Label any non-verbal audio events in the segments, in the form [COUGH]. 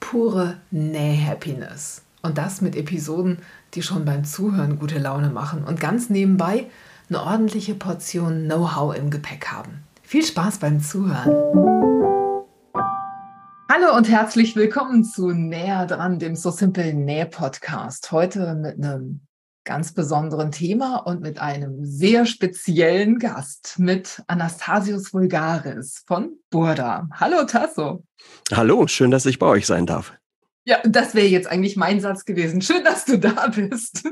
pure Näh-Happiness. Und das mit Episoden, die schon beim Zuhören gute Laune machen und ganz nebenbei eine ordentliche Portion Know-how im Gepäck haben. Viel Spaß beim Zuhören. Hallo und herzlich willkommen zu Näher dran, dem So Simple Näh Podcast. Heute mit einem ganz besonderen Thema und mit einem sehr speziellen Gast, mit Anastasius Vulgaris von Burda. Hallo Tasso. Hallo, schön, dass ich bei euch sein darf. Ja, das wäre jetzt eigentlich mein Satz gewesen. Schön, dass du da bist.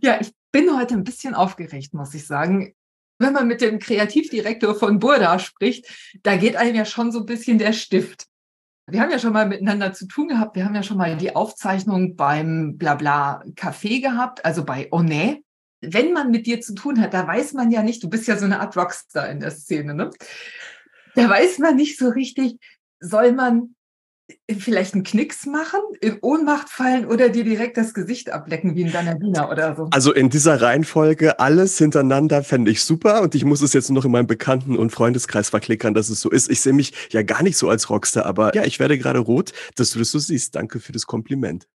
Ja, ich bin heute ein bisschen aufgeregt, muss ich sagen. Wenn man mit dem Kreativdirektor von Burda spricht, da geht einem ja schon so ein bisschen der Stift. Wir haben ja schon mal miteinander zu tun gehabt. Wir haben ja schon mal die Aufzeichnung beim Blabla Café gehabt, also bei Onet. Wenn man mit dir zu tun hat, da weiß man ja nicht, du bist ja so eine Art Rockstar in der Szene, ne? Da weiß man nicht so richtig, soll man vielleicht einen Knicks machen, in Ohnmacht fallen oder dir direkt das Gesicht ablecken wie in Bernardina oder so? Also in dieser Reihenfolge alles hintereinander fände ich super und ich muss es jetzt noch in meinem Bekannten- und Freundeskreis verklickern, dass es so ist. Ich sehe mich ja gar nicht so als Rockstar, aber ja, ich werde gerade rot, dass du das so siehst. Danke für das Kompliment.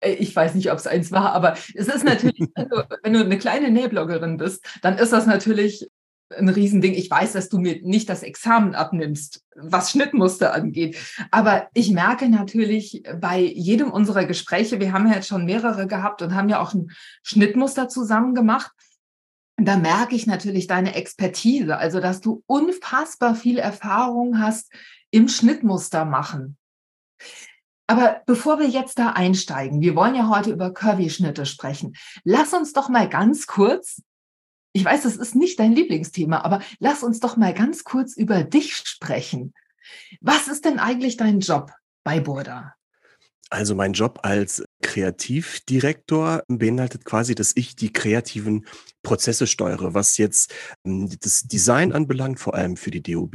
Äh, ich weiß nicht, ob es eins war, aber es ist natürlich, [LAUGHS] also, wenn du eine kleine Nähbloggerin bist, dann ist das natürlich ein Riesending. Ich weiß, dass du mir nicht das Examen abnimmst, was Schnittmuster angeht. Aber ich merke natürlich bei jedem unserer Gespräche, wir haben ja jetzt schon mehrere gehabt und haben ja auch ein Schnittmuster zusammen gemacht. Da merke ich natürlich deine Expertise, also dass du unfassbar viel Erfahrung hast im Schnittmuster machen. Aber bevor wir jetzt da einsteigen, wir wollen ja heute über Curvy-Schnitte sprechen. Lass uns doch mal ganz kurz ich weiß, das ist nicht dein Lieblingsthema, aber lass uns doch mal ganz kurz über dich sprechen. Was ist denn eigentlich dein Job bei Burda? Also mein Job als Kreativdirektor beinhaltet quasi, dass ich die kreativen Prozesse steuere, was jetzt ähm, das Design anbelangt, vor allem für die DOB,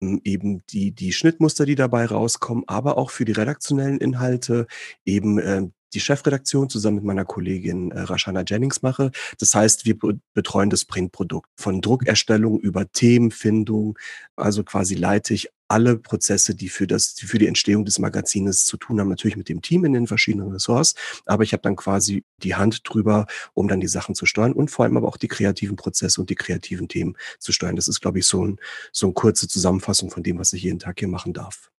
ähm, eben die, die Schnittmuster, die dabei rauskommen, aber auch für die redaktionellen Inhalte, eben äh, die Chefredaktion zusammen mit meiner Kollegin äh, Rashana Jennings mache. Das heißt, wir betreuen das Printprodukt von Druckerstellung über Themenfindung. Also quasi leite ich alle Prozesse, die für das, die für die Entstehung des Magazines zu tun haben, natürlich mit dem Team in den verschiedenen Ressorts. Aber ich habe dann quasi die Hand drüber, um dann die Sachen zu steuern und vor allem aber auch die kreativen Prozesse und die kreativen Themen zu steuern. Das ist, glaube ich, so, ein, so eine kurze Zusammenfassung von dem, was ich jeden Tag hier machen darf.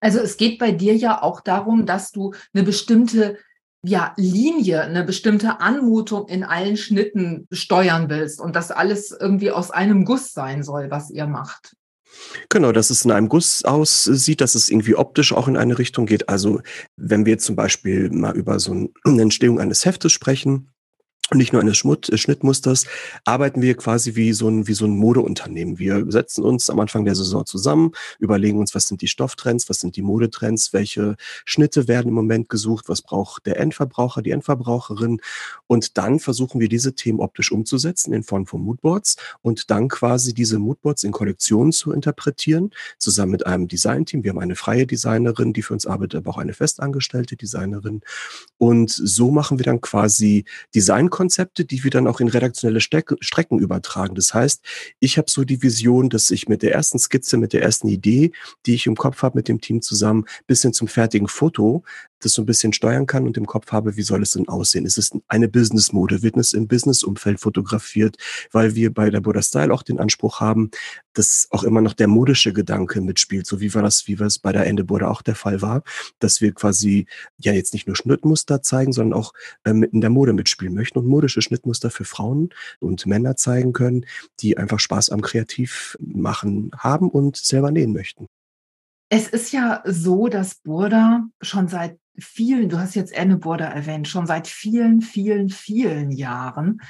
Also es geht bei dir ja auch darum, dass du eine bestimmte ja, Linie, eine bestimmte Anmutung in allen Schnitten steuern willst und das alles irgendwie aus einem Guss sein soll, was ihr macht. Genau, dass es in einem Guss aussieht, dass es irgendwie optisch auch in eine Richtung geht. Also wenn wir zum Beispiel mal über so eine Entstehung eines Heftes sprechen, nicht nur eines Schmut äh, Schnittmusters, arbeiten wir quasi wie so ein, wie so ein Modeunternehmen. Wir setzen uns am Anfang der Saison zusammen, überlegen uns, was sind die Stofftrends, was sind die Modetrends, welche Schnitte werden im Moment gesucht, was braucht der Endverbraucher, die Endverbraucherin. Und dann versuchen wir diese Themen optisch umzusetzen in Form von Moodboards und dann quasi diese Moodboards in Kollektionen zu interpretieren, zusammen mit einem Designteam. Wir haben eine freie Designerin, die für uns arbeitet, aber auch eine festangestellte Designerin. Und so machen wir dann quasi Design Konzepte, die wir dann auch in redaktionelle Strecke, Strecken übertragen. Das heißt, ich habe so die Vision, dass ich mit der ersten Skizze, mit der ersten Idee, die ich im Kopf habe mit dem Team zusammen, bis hin zum fertigen Foto, das so ein bisschen steuern kann und im Kopf habe, wie soll es denn aussehen? Ist es eine Business-Mode? Wird es im Business-Umfeld fotografiert? Weil wir bei der Buddha Style auch den Anspruch haben, dass auch immer noch der modische Gedanke mitspielt, so wie war das, wie es bei der Ende Buddha auch der Fall war, dass wir quasi ja jetzt nicht nur Schnittmuster zeigen, sondern auch äh, in der Mode mitspielen möchten und modische Schnittmuster für Frauen und Männer zeigen können, die einfach Spaß am Kreativ machen haben und selber nähen möchten. Es ist ja so, dass Burda schon seit vielen, du hast jetzt Anne Burda erwähnt, schon seit vielen, vielen, vielen Jahren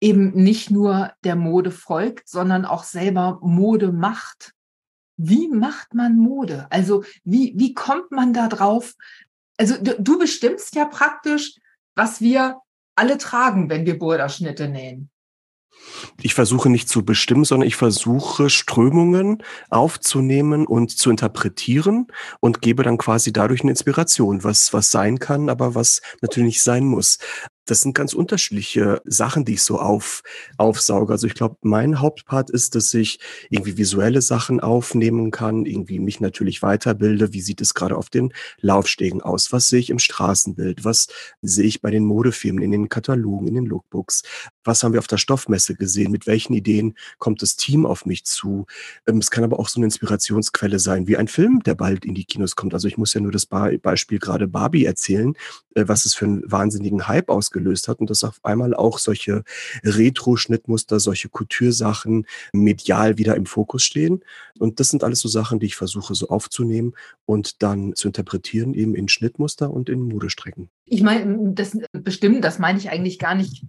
eben nicht nur der Mode folgt, sondern auch selber Mode macht. Wie macht man Mode? Also wie, wie kommt man da drauf, Also du, du bestimmst ja praktisch, was wir alle tragen, wenn wir Boulderschnitte nähen. Ich versuche nicht zu bestimmen, sondern ich versuche Strömungen aufzunehmen und zu interpretieren und gebe dann quasi dadurch eine Inspiration, was, was sein kann, aber was natürlich nicht sein muss das sind ganz unterschiedliche Sachen, die ich so auf, aufsauge. Also ich glaube, mein Hauptpart ist, dass ich irgendwie visuelle Sachen aufnehmen kann, irgendwie mich natürlich weiterbilde. Wie sieht es gerade auf den Laufstegen aus? Was sehe ich im Straßenbild? Was sehe ich bei den Modefilmen, in den Katalogen, in den Lookbooks? Was haben wir auf der Stoffmesse gesehen? Mit welchen Ideen kommt das Team auf mich zu? Ähm, es kann aber auch so eine Inspirationsquelle sein, wie ein Film, der bald in die Kinos kommt. Also ich muss ja nur das Beispiel gerade Barbie erzählen, äh, was es für einen wahnsinnigen Hype ausgelöst ausgelöst hat und dass auf einmal auch solche Retro-Schnittmuster, solche Couture-Sachen medial wieder im Fokus stehen. Und das sind alles so Sachen, die ich versuche so aufzunehmen und dann zu interpretieren eben in Schnittmuster und in Modestrecken. Ich meine, das bestimmt, das meine ich eigentlich gar nicht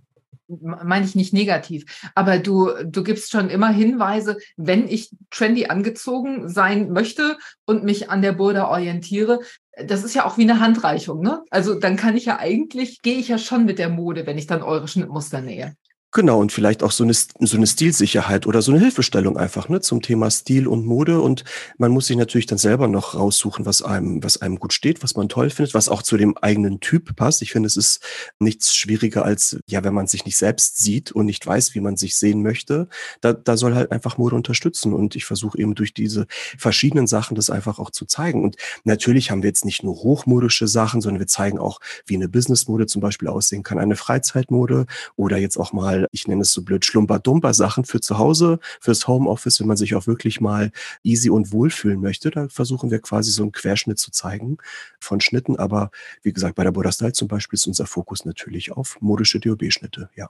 meine ich nicht negativ, aber du, du gibst schon immer Hinweise, wenn ich trendy angezogen sein möchte und mich an der Burda orientiere, das ist ja auch wie eine Handreichung, ne? Also dann kann ich ja eigentlich, gehe ich ja schon mit der Mode, wenn ich dann eure Schnittmuster nähe. Genau, und vielleicht auch so eine, so eine Stilsicherheit oder so eine Hilfestellung einfach ne, zum Thema Stil und Mode. Und man muss sich natürlich dann selber noch raussuchen, was einem, was einem gut steht, was man toll findet, was auch zu dem eigenen Typ passt. Ich finde, es ist nichts schwieriger als, ja, wenn man sich nicht selbst sieht und nicht weiß, wie man sich sehen möchte. Da, da soll halt einfach Mode unterstützen. Und ich versuche eben durch diese verschiedenen Sachen das einfach auch zu zeigen. Und natürlich haben wir jetzt nicht nur hochmodische Sachen, sondern wir zeigen auch, wie eine Businessmode zum Beispiel aussehen kann, eine Freizeitmode oder jetzt auch mal ich nenne es so blöd, schlumper-dumper Sachen für zu Hause, fürs Homeoffice, wenn man sich auch wirklich mal easy und wohlfühlen möchte. Da versuchen wir quasi so einen Querschnitt zu zeigen von Schnitten. Aber wie gesagt, bei der Buddha Style zum Beispiel ist unser Fokus natürlich auf modische DOB-Schnitte, ja.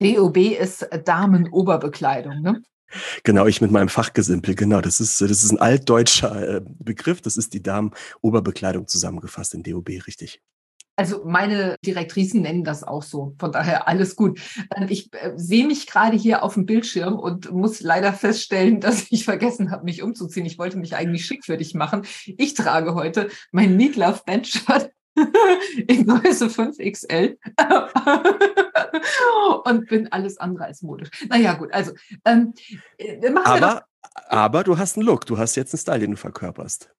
DOB ist Damenoberbekleidung, ne? Genau, ich mit meinem Fachgesimpel, genau. Das ist, das ist ein altdeutscher äh, Begriff. Das ist die Damenoberbekleidung zusammengefasst in DOB, richtig. Also meine Direktrisen nennen das auch so. Von daher alles gut. Ähm, ich äh, sehe mich gerade hier auf dem Bildschirm und muss leider feststellen, [LAUGHS] dass ich vergessen habe, mich umzuziehen. Ich wollte mich eigentlich schick für dich machen. Ich trage heute mein Meat Love Band Shirt [LAUGHS] in Größe 5XL [LAUGHS] und bin alles andere als modisch. Naja, gut, also ähm, äh, aber, aber du hast einen Look, du hast jetzt einen Style, den du verkörperst.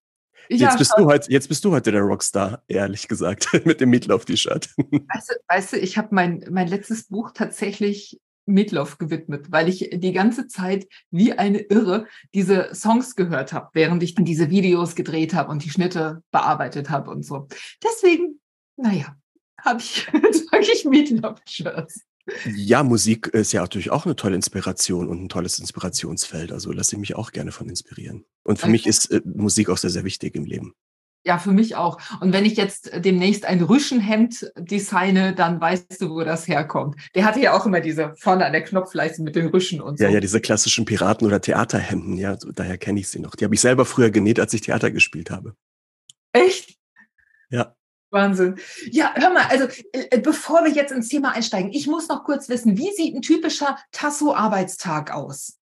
Ja, jetzt, bist du heute, jetzt bist du heute der Rockstar, ehrlich gesagt, [LAUGHS] mit dem Meatloaf-T-Shirt. [LAUGHS] Weißt du, weißt du ich habe mein, mein letztes Buch tatsächlich Meatloaf gewidmet, weil ich die ganze Zeit wie eine Irre diese Songs gehört habe, während ich dann diese Videos gedreht habe und die Schnitte bearbeitet habe und so. Deswegen, naja, habe ich, [LAUGHS] trage ich Meatloaf-Shirts. Ja, Musik ist ja natürlich auch eine tolle Inspiration und ein tolles Inspirationsfeld. Also lasse ich mich auch gerne von inspirieren. Und für okay. mich ist äh, Musik auch sehr, sehr wichtig im Leben. Ja, für mich auch. Und wenn ich jetzt demnächst ein Rüschenhemd designe, dann weißt du, wo das herkommt. Der hatte ja auch immer diese vorne an der Knopfleiste mit den Rüschen und so. Ja, ja, diese klassischen Piraten- oder Theaterhemden, ja, so, daher kenne ich sie noch. Die habe ich selber früher genäht, als ich Theater gespielt habe. Echt? Ja. Wahnsinn. Ja, hör mal, also äh, bevor wir jetzt ins Thema einsteigen, ich muss noch kurz wissen, wie sieht ein typischer Tasso-Arbeitstag aus?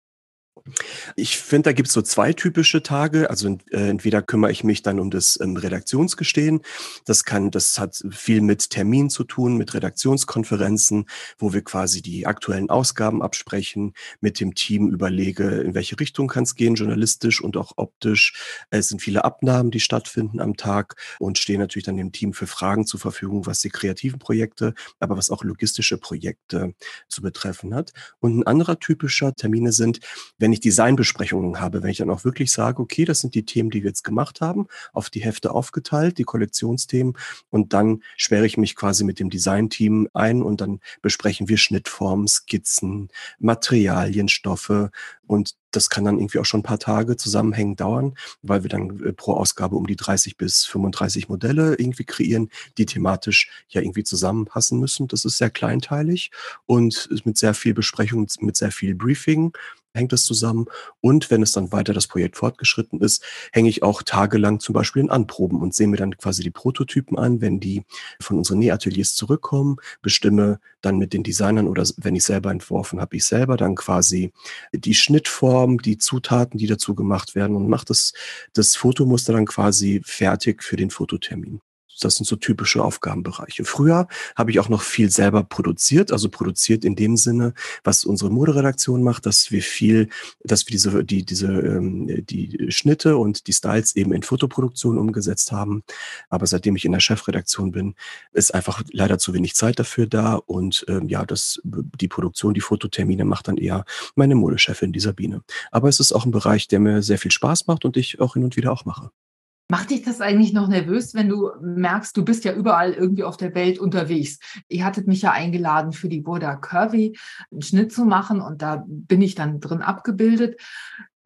Ich finde, da gibt es so zwei typische Tage. Also äh, entweder kümmere ich mich dann um das ähm, Redaktionsgestehen. Das kann, das hat viel mit Terminen zu tun, mit Redaktionskonferenzen, wo wir quasi die aktuellen Ausgaben absprechen, mit dem Team überlege, in welche Richtung kann es gehen, journalistisch und auch optisch. Es sind viele Abnahmen, die stattfinden am Tag und stehe natürlich dann dem Team für Fragen zur Verfügung, was die kreativen Projekte, aber was auch logistische Projekte zu betreffen hat. Und ein anderer typischer Termine sind, wenn ich Designbesprechungen habe, wenn ich dann auch wirklich sage, okay, das sind die Themen, die wir jetzt gemacht haben, auf die Hefte aufgeteilt, die Kollektionsthemen und dann sperre ich mich quasi mit dem Designteam ein und dann besprechen wir Schnittformen, Skizzen, Materialien, Stoffe und das kann dann irgendwie auch schon ein paar Tage zusammenhängend dauern, weil wir dann äh, pro Ausgabe um die 30 bis 35 Modelle irgendwie kreieren, die thematisch ja irgendwie zusammenpassen müssen. Das ist sehr kleinteilig und mit sehr viel Besprechung, mit sehr viel Briefing hängt das zusammen. Und wenn es dann weiter das Projekt fortgeschritten ist, hänge ich auch tagelang zum Beispiel in Anproben und sehe mir dann quasi die Prototypen an, wenn die von unseren Nähateliers zurückkommen, bestimme dann mit den Designern oder wenn ich selber entworfen habe, ich selber dann quasi die Schnittform, die Zutaten, die dazu gemacht werden und mache das, das Fotomuster dann quasi fertig für den Fototermin. Das sind so typische Aufgabenbereiche. Früher habe ich auch noch viel selber produziert, also produziert in dem Sinne, was unsere Moderedaktion macht, dass wir viel, dass wir diese, die, diese, ähm, die Schnitte und die Styles eben in Fotoproduktion umgesetzt haben. Aber seitdem ich in der Chefredaktion bin, ist einfach leider zu wenig Zeit dafür da und ähm, ja, das, die Produktion, die Fototermine macht dann eher meine Modechefin, die Sabine. Aber es ist auch ein Bereich, der mir sehr viel Spaß macht und ich auch hin und wieder auch mache. Macht dich das eigentlich noch nervös, wenn du merkst, du bist ja überall irgendwie auf der Welt unterwegs? Ihr hattet mich ja eingeladen, für die Burda Curvy einen Schnitt zu machen und da bin ich dann drin abgebildet.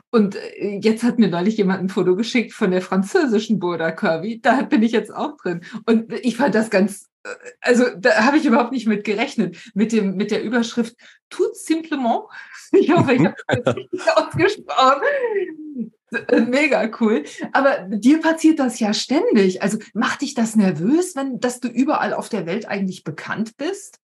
Und äh, jetzt hat mir neulich jemand ein Foto geschickt von der französischen Burda Curvy. Da bin ich jetzt auch drin. Und ich fand das ganz, äh, also da habe ich überhaupt nicht mit gerechnet, mit, dem, mit der Überschrift Tout simplement. [LAUGHS] Ich hoffe, ich habe das richtig [LAUGHS] ausgesprochen. Mega cool. Aber dir passiert das ja ständig. Also macht dich das nervös, wenn, dass du überall auf der Welt eigentlich bekannt bist?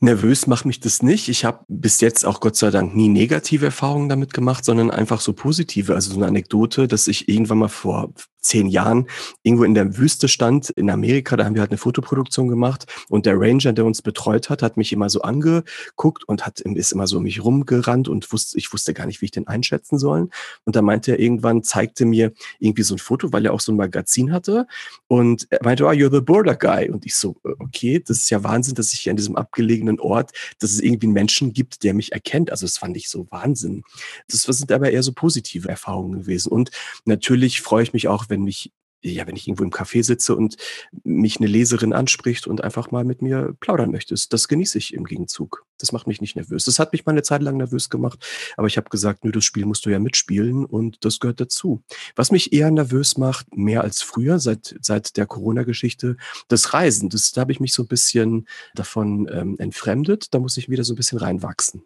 Nervös macht mich das nicht. Ich habe bis jetzt auch Gott sei Dank nie negative Erfahrungen damit gemacht, sondern einfach so positive. Also so eine Anekdote, dass ich irgendwann mal vor zehn Jahren irgendwo in der Wüste stand in Amerika. Da haben wir halt eine Fotoproduktion gemacht und der Ranger, der uns betreut hat, hat mich immer so angeguckt und hat ist immer so um mich rumgerannt und wusste, ich wusste gar nicht, wie ich den einschätzen sollen. Und da meinte er irgendwann, zeigte mir irgendwie so ein Foto, weil er auch so ein Magazin hatte und er meinte, oh, you're the border guy. Und ich so, okay, das ist ja Wahnsinn, dass ich hier an diesem abgelegenen Ort, dass es irgendwie einen Menschen gibt, der mich erkennt. Also das fand ich so Wahnsinn. Das sind aber eher so positive Erfahrungen gewesen. Und natürlich freue ich mich auch, wenn mich ja, wenn ich irgendwo im Café sitze und mich eine Leserin anspricht und einfach mal mit mir plaudern möchtest, das genieße ich im Gegenzug. Das macht mich nicht nervös. Das hat mich mal eine Zeit lang nervös gemacht, aber ich habe gesagt, nö, das Spiel musst du ja mitspielen und das gehört dazu. Was mich eher nervös macht, mehr als früher, seit, seit der Corona-Geschichte, das Reisen. Das, da habe ich mich so ein bisschen davon ähm, entfremdet. Da muss ich wieder so ein bisschen reinwachsen.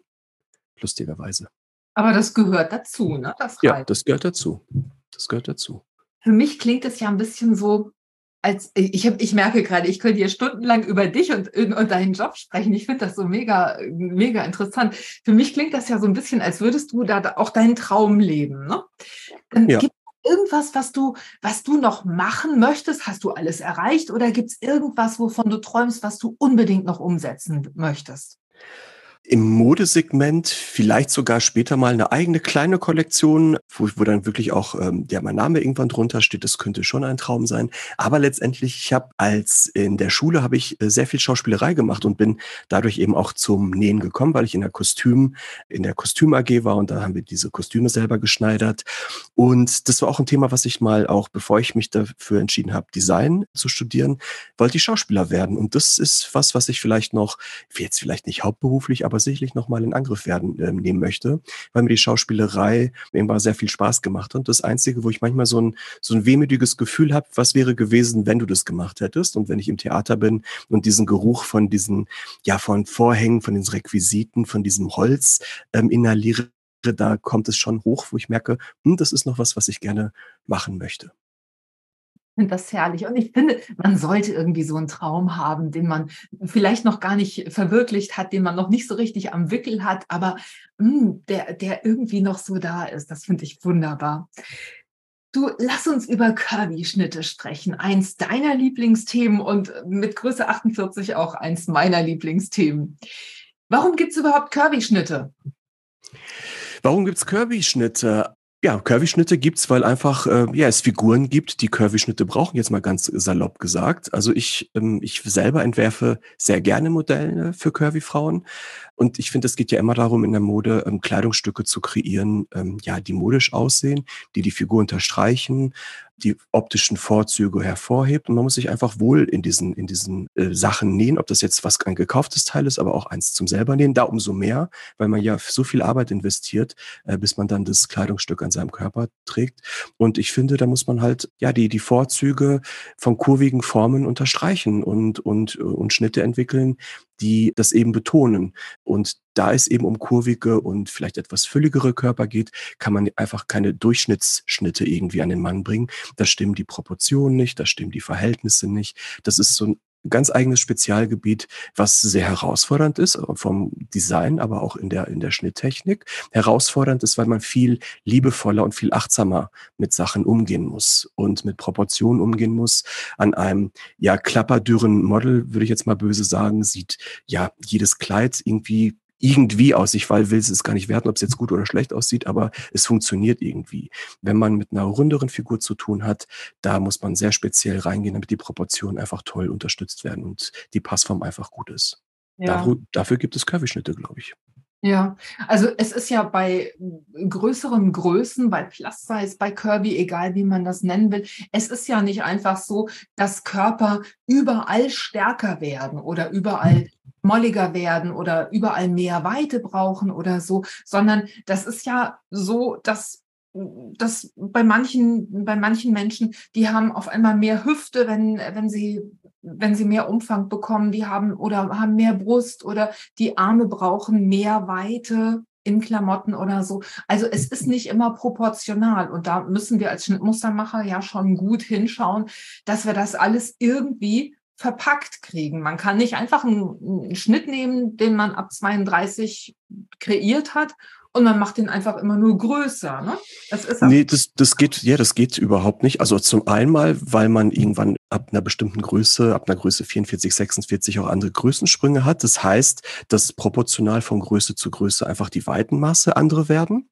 Lustigerweise. Aber das gehört dazu, ne? Das ja, das gehört dazu. Das gehört dazu für mich klingt es ja ein bisschen so, als ich, hab, ich merke gerade, ich könnte hier stundenlang über dich und, und deinen Job sprechen. Ich finde das so mega, mega interessant. Für mich klingt das ja so ein bisschen, als würdest du da auch deinen Traum leben. Ne? Dann ja. Gibt es irgendwas, was du, was du noch machen möchtest? Hast du alles erreicht oder gibt es irgendwas, wovon du träumst, was du unbedingt noch umsetzen möchtest? Im Modesegment vielleicht sogar später mal eine eigene kleine Kollektion, wo, wo dann wirklich auch ähm, ja, mein Name irgendwann drunter steht. Das könnte schon ein Traum sein. Aber letztendlich, ich habe als in der Schule habe ich äh, sehr viel Schauspielerei gemacht und bin dadurch eben auch zum Nähen gekommen, weil ich in der Kostüm, in der Kostüm AG war und da haben wir diese Kostüme selber geschneidert. Und das war auch ein Thema, was ich mal auch, bevor ich mich dafür entschieden habe, Design zu studieren, wollte ich Schauspieler werden. Und das ist was, was ich vielleicht noch, jetzt vielleicht nicht hauptberuflich, aber aber sicherlich nochmal in Angriff werden äh, nehmen möchte, weil mir die Schauspielerei immer sehr viel Spaß gemacht hat. Und das Einzige, wo ich manchmal so ein, so ein wehmütiges Gefühl habe, was wäre gewesen, wenn du das gemacht hättest und wenn ich im Theater bin und diesen Geruch von diesen, ja, von Vorhängen, von den Requisiten, von diesem Holz ähm, inhaliere, da kommt es schon hoch, wo ich merke, hm, das ist noch was, was ich gerne machen möchte finde das herrlich. Und ich finde, man sollte irgendwie so einen Traum haben, den man vielleicht noch gar nicht verwirklicht hat, den man noch nicht so richtig am Wickel hat, aber mh, hm, der, der irgendwie noch so da ist. Das finde ich wunderbar. Du, lass uns über Curvy-Schnitte sprechen. Eins deiner Lieblingsthemen und mit Größe 48 auch eins meiner Lieblingsthemen. Warum gibt es überhaupt Curvy-Schnitte? Warum gibt es Curvy-Schnitte? Ja, Curvy-Schnitte gibt's, weil einfach äh, ja, es Figuren gibt, die Curvy-Schnitte brauchen, jetzt mal ganz salopp gesagt. Also ich, ähm, ich selber entwerfe sehr gerne Modelle für Curvy-Frauen. Und ich finde, es geht ja immer darum, in der Mode ähm, Kleidungsstücke zu kreieren, ähm, ja, die modisch aussehen, die die Figur unterstreichen, die optischen Vorzüge hervorhebt. Und man muss sich einfach wohl in diesen, in diesen äh, Sachen nähen, ob das jetzt was ein gekauftes Teil ist, aber auch eins zum selber nähen. Da umso mehr, weil man ja so viel Arbeit investiert, äh, bis man dann das Kleidungsstück an seinem Körper trägt. Und ich finde, da muss man halt ja die, die Vorzüge von kurvigen Formen unterstreichen und, und, und Schnitte entwickeln, die das eben betonen. Und da es eben um kurvige und vielleicht etwas fülligere Körper geht, kann man einfach keine Durchschnittsschnitte irgendwie an den Mann bringen. Da stimmen die Proportionen nicht, da stimmen die Verhältnisse nicht. Das ist so ein ganz eigenes Spezialgebiet, was sehr herausfordernd ist äh, vom Design, aber auch in der, in der Schnitttechnik. Herausfordernd ist, weil man viel liebevoller und viel achtsamer mit Sachen umgehen muss und mit Proportionen umgehen muss. An einem, ja, klapperdürren Model, würde ich jetzt mal böse sagen, sieht ja jedes Kleid irgendwie irgendwie aus. Ich will es gar nicht werten, ob es jetzt gut oder schlecht aussieht, aber es funktioniert irgendwie. Wenn man mit einer runderen Figur zu tun hat, da muss man sehr speziell reingehen, damit die Proportionen einfach toll unterstützt werden und die Passform einfach gut ist. Ja. Dafür, dafür gibt es Curvy-Schnitte, glaube ich. Ja, also es ist ja bei größeren Größen, bei Plus Size, bei Kirby, egal wie man das nennen will, es ist ja nicht einfach so, dass Körper überall stärker werden oder überall molliger werden oder überall mehr Weite brauchen oder so, sondern das ist ja so, dass dass bei manchen, bei manchen Menschen, die haben auf einmal mehr Hüfte, wenn, wenn sie, wenn sie mehr Umfang bekommen, die haben oder haben mehr Brust oder die Arme brauchen mehr Weite in Klamotten oder so. Also es ist nicht immer proportional und da müssen wir als Schnittmustermacher ja schon gut hinschauen, dass wir das alles irgendwie verpackt kriegen. Man kann nicht einfach einen, einen, Schnitt nehmen, den man ab 32 kreiert hat und man macht den einfach immer nur größer. Ne? Das ist nee, das, das geht, ja, das geht überhaupt nicht. Also zum einen weil man irgendwann ab einer bestimmten Größe, ab einer Größe 44, 46 auch andere Größensprünge hat. Das heißt, dass proportional von Größe zu Größe einfach die Weitenmaße andere werden.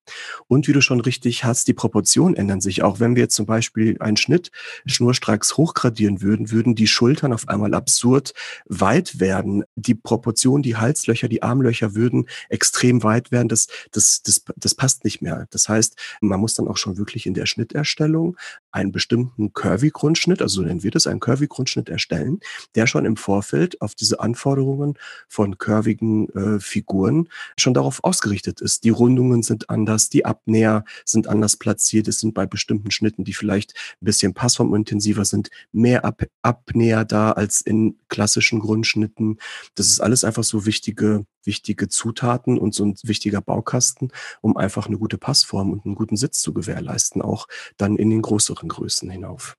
Und wie du schon richtig hast, die Proportionen ändern sich. Auch wenn wir jetzt zum Beispiel einen Schnitt schnurstracks hochgradieren würden, würden die Schultern auf einmal absurd weit werden. Die Proportionen, die Halslöcher, die Armlöcher würden extrem weit werden. Das, das, das, das passt nicht mehr. Das heißt, man muss dann auch schon wirklich in der Schnitterstellung einen bestimmten Curvy-Grundschnitt, also so nennen wir das, einen Curvy-Grundschnitt erstellen, der schon im Vorfeld auf diese Anforderungen von curvigen äh, Figuren schon darauf ausgerichtet ist. Die Rundungen sind anders, die Abnäher sind anders platziert. Es sind bei bestimmten Schnitten, die vielleicht ein bisschen passformintensiver sind, mehr Ab Abnäher da als in klassischen Grundschnitten. Das ist alles einfach so wichtige, wichtige Zutaten und so ein wichtiger Baukasten, um einfach eine gute Passform und einen guten Sitz zu gewährleisten, auch dann in den größeren Größen hinauf.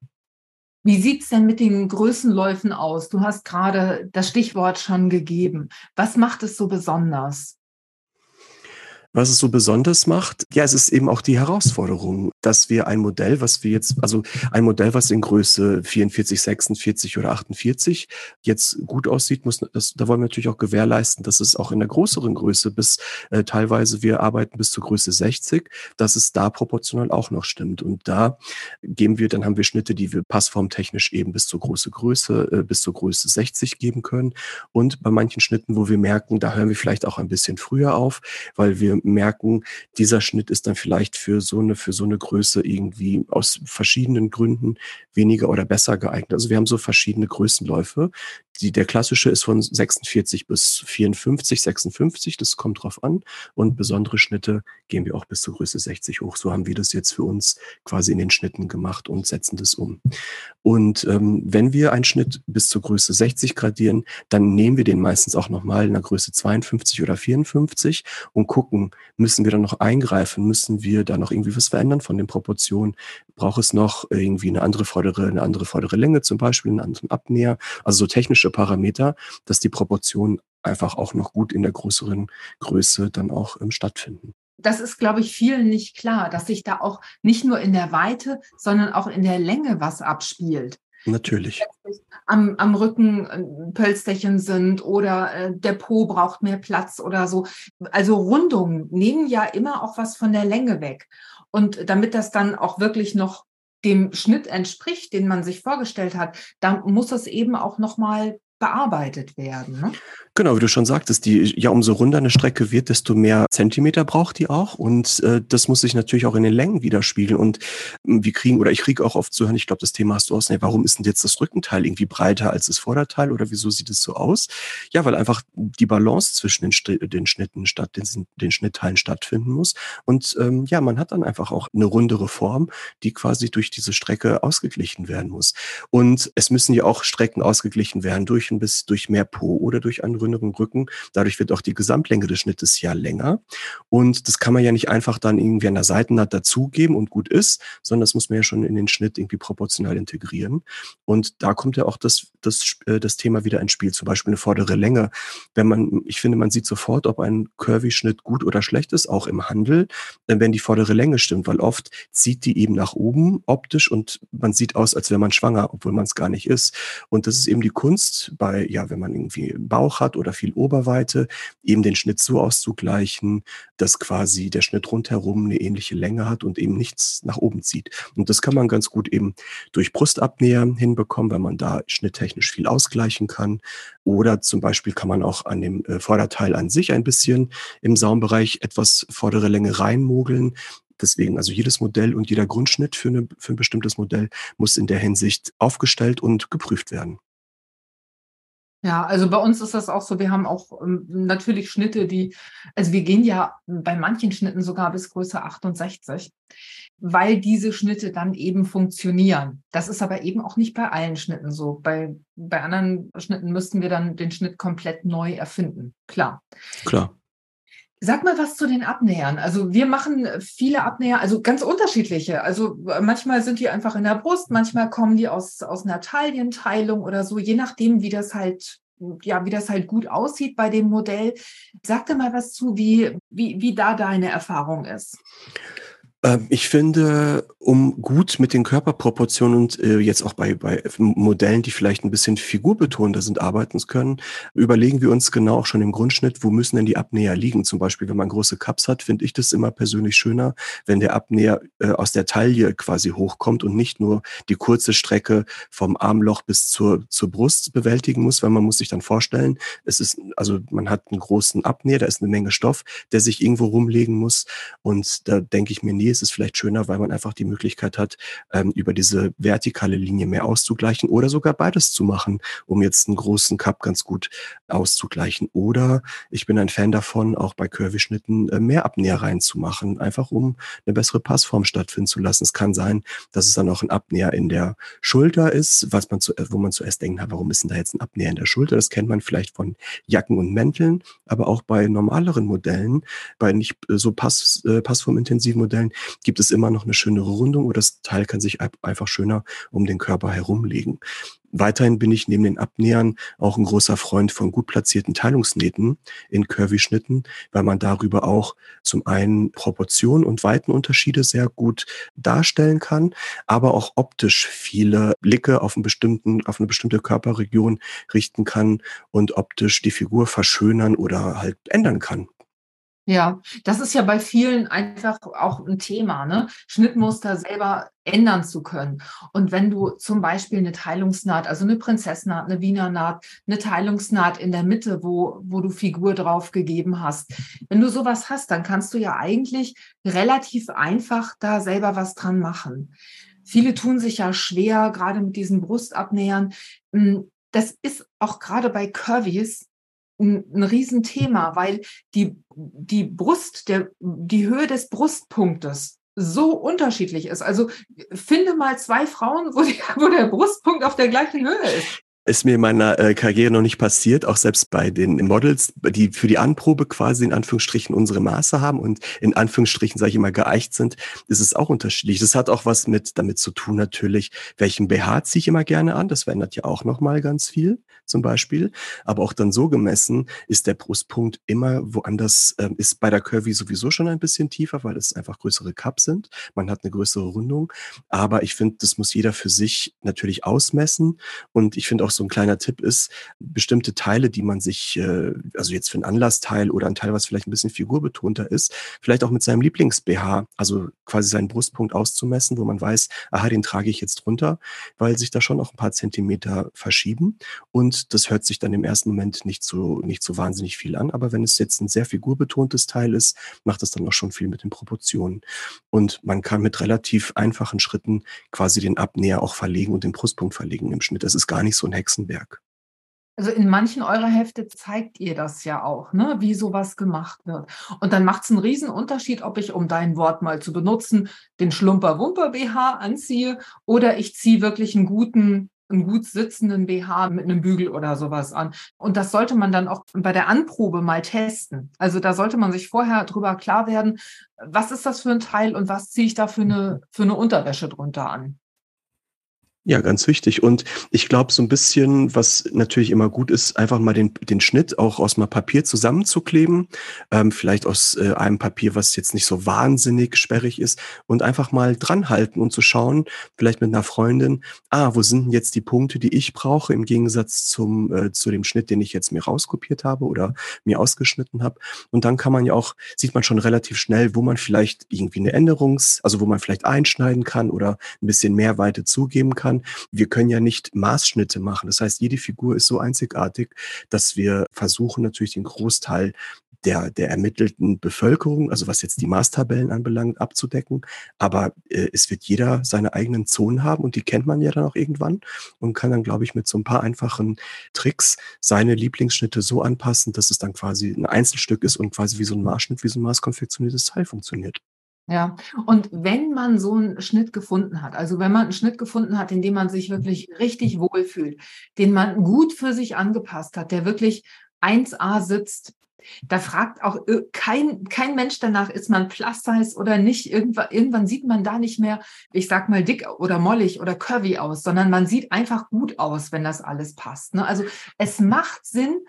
Wie sieht es denn mit den Größenläufen aus? Du hast gerade das Stichwort schon gegeben. Was macht es so besonders? Was es so besonders macht, ja, es ist eben auch die Herausforderung, dass wir ein Modell, was wir jetzt, also ein Modell, was in Größe 44, 46 oder 48 jetzt gut aussieht, muss, das, da wollen wir natürlich auch gewährleisten, dass es auch in der größeren Größe bis äh, teilweise wir arbeiten bis zur Größe 60, dass es da proportional auch noch stimmt. Und da geben wir, dann haben wir Schnitte, die wir passformtechnisch eben bis zur große Größe, äh, bis zur Größe 60 geben können. Und bei manchen Schnitten, wo wir merken, da hören wir vielleicht auch ein bisschen früher auf, weil wir merken, dieser Schnitt ist dann vielleicht für so eine, für so eine Größe irgendwie aus verschiedenen Gründen weniger oder besser geeignet. Also wir haben so verschiedene Größenläufe. Die, der klassische ist von 46 bis 54, 56, das kommt drauf an. Und besondere Schnitte gehen wir auch bis zur Größe 60 hoch. So haben wir das jetzt für uns quasi in den Schnitten gemacht und setzen das um. Und ähm, wenn wir einen Schnitt bis zur Größe 60 gradieren, dann nehmen wir den meistens auch nochmal in der Größe 52 oder 54 und gucken, Müssen wir dann noch eingreifen? Müssen wir da noch irgendwie was verändern von den Proportionen? Braucht es noch irgendwie eine andere vordere, eine andere vordere Länge zum Beispiel, einen anderen Abnäher? Also so technische Parameter, dass die Proportionen einfach auch noch gut in der größeren Größe dann auch ähm, stattfinden das ist, glaube ich, vielen nicht klar, dass sich da auch nicht nur in der Weite, sondern auch in der Länge was abspielt. Natürlich. Am, am Rücken äh, Pölsterchen sind oder äh, der Po braucht mehr Platz oder so. Also Rundungen nehmen ja immer auch was von der Länge weg. Und damit das dann auch wirklich noch dem Schnitt entspricht, den man sich vorgestellt hat, dann muss es eben auch nochmal bearbeitet werden. Ne? Genau, wie du schon sagtest, die, ja, umso runder eine Strecke wird, desto mehr Zentimeter braucht die auch. Und äh, das muss sich natürlich auch in den Längen widerspiegeln. Und äh, wir kriegen, oder ich kriege auch oft zu hören, ich glaube, das Thema hast du aus, nee, warum ist denn jetzt das Rückenteil irgendwie breiter als das Vorderteil oder wieso sieht es so aus? Ja, weil einfach die Balance zwischen den, den Schnitten statt den, den Schnittteilen stattfinden muss. Und ähm, ja, man hat dann einfach auch eine rundere Form, die quasi durch diese Strecke ausgeglichen werden muss. Und es müssen ja auch Strecken ausgeglichen werden durch durch ein bisschen durch mehr Po oder durch einen ründeren Rücken. Dadurch wird auch die Gesamtlänge des Schnittes ja länger. Und das kann man ja nicht einfach dann irgendwie an der Seitennaht dazugeben und gut ist, sondern das muss man ja schon in den Schnitt irgendwie proportional integrieren. Und da kommt ja auch das, das, äh, das Thema wieder ins Spiel, zum Beispiel eine vordere Länge. Wenn man, ich finde, man sieht sofort, ob ein Curvy-Schnitt gut oder schlecht ist, auch im Handel, wenn die vordere Länge stimmt, weil oft zieht die eben nach oben optisch und man sieht aus, als wäre man schwanger, obwohl man es gar nicht ist. Und das ist eben die Kunst bei, ja, wenn man irgendwie Bauch hat oder viel Oberweite, eben den Schnitt so auszugleichen, dass quasi der Schnitt rundherum eine ähnliche Länge hat und eben nichts nach oben zieht. Und das kann man ganz gut eben durch Brustabnäher hinbekommen, wenn man da schnitttechnisch viel ausgleichen kann. Oder zum Beispiel kann man auch an dem äh, Vorderteil an sich ein bisschen im Saumbereich etwas vordere Länge reinmogeln. Deswegen, also jedes Modell und jeder Grundschnitt für, eine, für ein bestimmtes Modell muss in der Hinsicht aufgestellt und geprüft werden. Ja, also bei uns ist das auch so. Wir haben auch ähm, natürlich Schnitte, die, also wir gehen ja bei manchen Schnitten sogar bis Größe 68, weil diese Schnitte dann eben funktionieren. Das ist aber eben auch nicht bei allen Schnitten so. Bei, bei anderen Schnitten müssten wir dann den Schnitt komplett neu erfinden. Klar. Klar. Sag mal was zu den Abnähern. Also wir machen viele Abnäher, also ganz unterschiedliche. Also manchmal sind die einfach in der Brust, manchmal kommen die aus, aus einer Taillenteilung oder so, je nachdem, wie das halt, ja, wie das halt gut aussieht bei dem Modell. Sag dir mal was zu, wie, wie, wie da deine Erfahrung ist. Ähm, ich finde, um gut mit den Körperproportionen und äh, jetzt auch bei, bei Modellen, die vielleicht ein bisschen figurbetonter sind, arbeiten zu können, überlegen wir uns genau auch schon im Grundschnitt, wo müssen denn die Abnäher liegen. Zum Beispiel, wenn man große Cups hat, finde ich das immer persönlich schöner, wenn der Abnäher äh, aus der Taille quasi hochkommt und nicht nur die kurze Strecke vom Armloch bis zur, zur Brust bewältigen muss, weil man muss sich dann vorstellen, es ist, also man hat einen großen Abnäher, da ist eine Menge Stoff, der sich irgendwo rumlegen muss und da denke ich mir nie, ist es vielleicht schöner, weil man einfach die Möglichkeit hat, ähm, über diese vertikale Linie mehr auszugleichen oder sogar beides zu machen, um jetzt einen großen Cup ganz gut auszugleichen. Oder ich bin ein Fan davon, auch bei Curvy-Schnitten äh, mehr Abnäher reinzumachen, einfach um eine bessere Passform stattfinden zu lassen. Es kann sein, dass es dann auch ein Abnäher in der Schulter ist, was man zu, wo man zuerst denkt, na, warum ist denn da jetzt ein Abnäher in der Schulter? Das kennt man vielleicht von Jacken und Mänteln, aber auch bei normaleren Modellen, bei nicht äh, so pass, äh, passformintensiven Modellen gibt es immer noch eine schönere Rundung oder das Teil kann sich einfach schöner um den Körper herumlegen. Weiterhin bin ich neben den Abnähern auch ein großer Freund von gut platzierten Teilungsnähten in Curvy-Schnitten, weil man darüber auch zum einen Proportionen und Weitenunterschiede sehr gut darstellen kann, aber auch optisch viele Blicke auf, einen bestimmten, auf eine bestimmte Körperregion richten kann und optisch die Figur verschönern oder halt ändern kann. Ja, das ist ja bei vielen einfach auch ein Thema, ne? Schnittmuster selber ändern zu können. Und wenn du zum Beispiel eine Teilungsnaht, also eine Prinzessnaht, eine Wiener Naht, eine Teilungsnaht in der Mitte, wo, wo du Figur drauf gegeben hast, wenn du sowas hast, dann kannst du ja eigentlich relativ einfach da selber was dran machen. Viele tun sich ja schwer, gerade mit diesen Brustabnähern. Hm, das ist auch gerade bei Curvys ein, ein Riesenthema, weil die, die Brust, der, die Höhe des Brustpunktes so unterschiedlich ist. Also finde mal zwei Frauen, wo, die, [LAUGHS] wo der Brustpunkt auf der gleichen Höhe ist ist mir in meiner äh, Karriere noch nicht passiert, auch selbst bei den Models, die für die Anprobe quasi in Anführungsstrichen unsere Maße haben und in Anführungsstrichen, sage ich immer, geeicht sind, ist es auch unterschiedlich. Das hat auch was mit damit zu tun natürlich, welchen BH ziehe ich immer gerne an. Das verändert ja auch nochmal ganz viel zum Beispiel. Aber auch dann so gemessen ist der Brustpunkt immer woanders, äh, ist bei der Curvy sowieso schon ein bisschen tiefer, weil es einfach größere Cups sind. Man hat eine größere Rundung. Aber ich finde, das muss jeder für sich natürlich ausmessen. Und ich finde auch so ein kleiner Tipp ist, bestimmte Teile, die man sich, äh, also jetzt für ein Anlassteil oder ein Teil, was vielleicht ein bisschen figurbetonter ist, vielleicht auch mit seinem Lieblings-BH, also quasi seinen Brustpunkt auszumessen, wo man weiß, aha, den trage ich jetzt runter, weil sich da schon noch ein paar Zentimeter verschieben. Und das hört sich dann im ersten Moment nicht so, nicht so wahnsinnig viel an. Aber wenn es jetzt ein sehr figurbetontes Teil ist, macht es dann auch schon viel mit den Proportionen. Und man kann mit relativ einfachen Schritten quasi den Abnäher auch verlegen und den Brustpunkt verlegen im Schnitt. Das ist gar nicht so ein Hex Hexenberg. Also in manchen eurer Hefte zeigt ihr das ja auch, ne, wie sowas gemacht wird. Und dann macht es einen riesen Unterschied, ob ich, um dein Wort mal zu benutzen, den Schlumper-Wumper-BH anziehe oder ich ziehe wirklich einen guten einen gut sitzenden BH mit einem Bügel oder sowas an. Und das sollte man dann auch bei der Anprobe mal testen. Also da sollte man sich vorher drüber klar werden, was ist das für ein Teil und was ziehe ich da für eine, für eine Unterwäsche drunter an. Ja, ganz wichtig. Und ich glaube, so ein bisschen, was natürlich immer gut ist, einfach mal den, den Schnitt auch aus mal Papier zusammenzukleben. Ähm, vielleicht aus äh, einem Papier, was jetzt nicht so wahnsinnig sperrig ist und einfach mal dranhalten und zu schauen, vielleicht mit einer Freundin, ah, wo sind denn jetzt die Punkte, die ich brauche, im Gegensatz zum, äh, zu dem Schnitt, den ich jetzt mir rauskopiert habe oder mir ausgeschnitten habe. Und dann kann man ja auch, sieht man schon relativ schnell, wo man vielleicht irgendwie eine Änderungs-, also wo man vielleicht einschneiden kann oder ein bisschen mehr Weite zugeben kann kann. Wir können ja nicht Maßschnitte machen. Das heißt, jede Figur ist so einzigartig, dass wir versuchen natürlich den Großteil der, der ermittelten Bevölkerung, also was jetzt die Maßtabellen anbelangt, abzudecken. Aber äh, es wird jeder seine eigenen Zonen haben und die kennt man ja dann auch irgendwann und kann dann, glaube ich, mit so ein paar einfachen Tricks seine Lieblingsschnitte so anpassen, dass es dann quasi ein Einzelstück ist und quasi wie so ein Maßschnitt, wie so ein maßkonfektioniertes Teil funktioniert. Ja, und wenn man so einen Schnitt gefunden hat, also wenn man einen Schnitt gefunden hat, in dem man sich wirklich richtig wohlfühlt, den man gut für sich angepasst hat, der wirklich 1A sitzt, da fragt auch kein, kein Mensch danach, ist man plus oder nicht. Irgendwann, irgendwann sieht man da nicht mehr, ich sag mal, dick oder mollig oder curvy aus, sondern man sieht einfach gut aus, wenn das alles passt. Ne? Also es macht Sinn,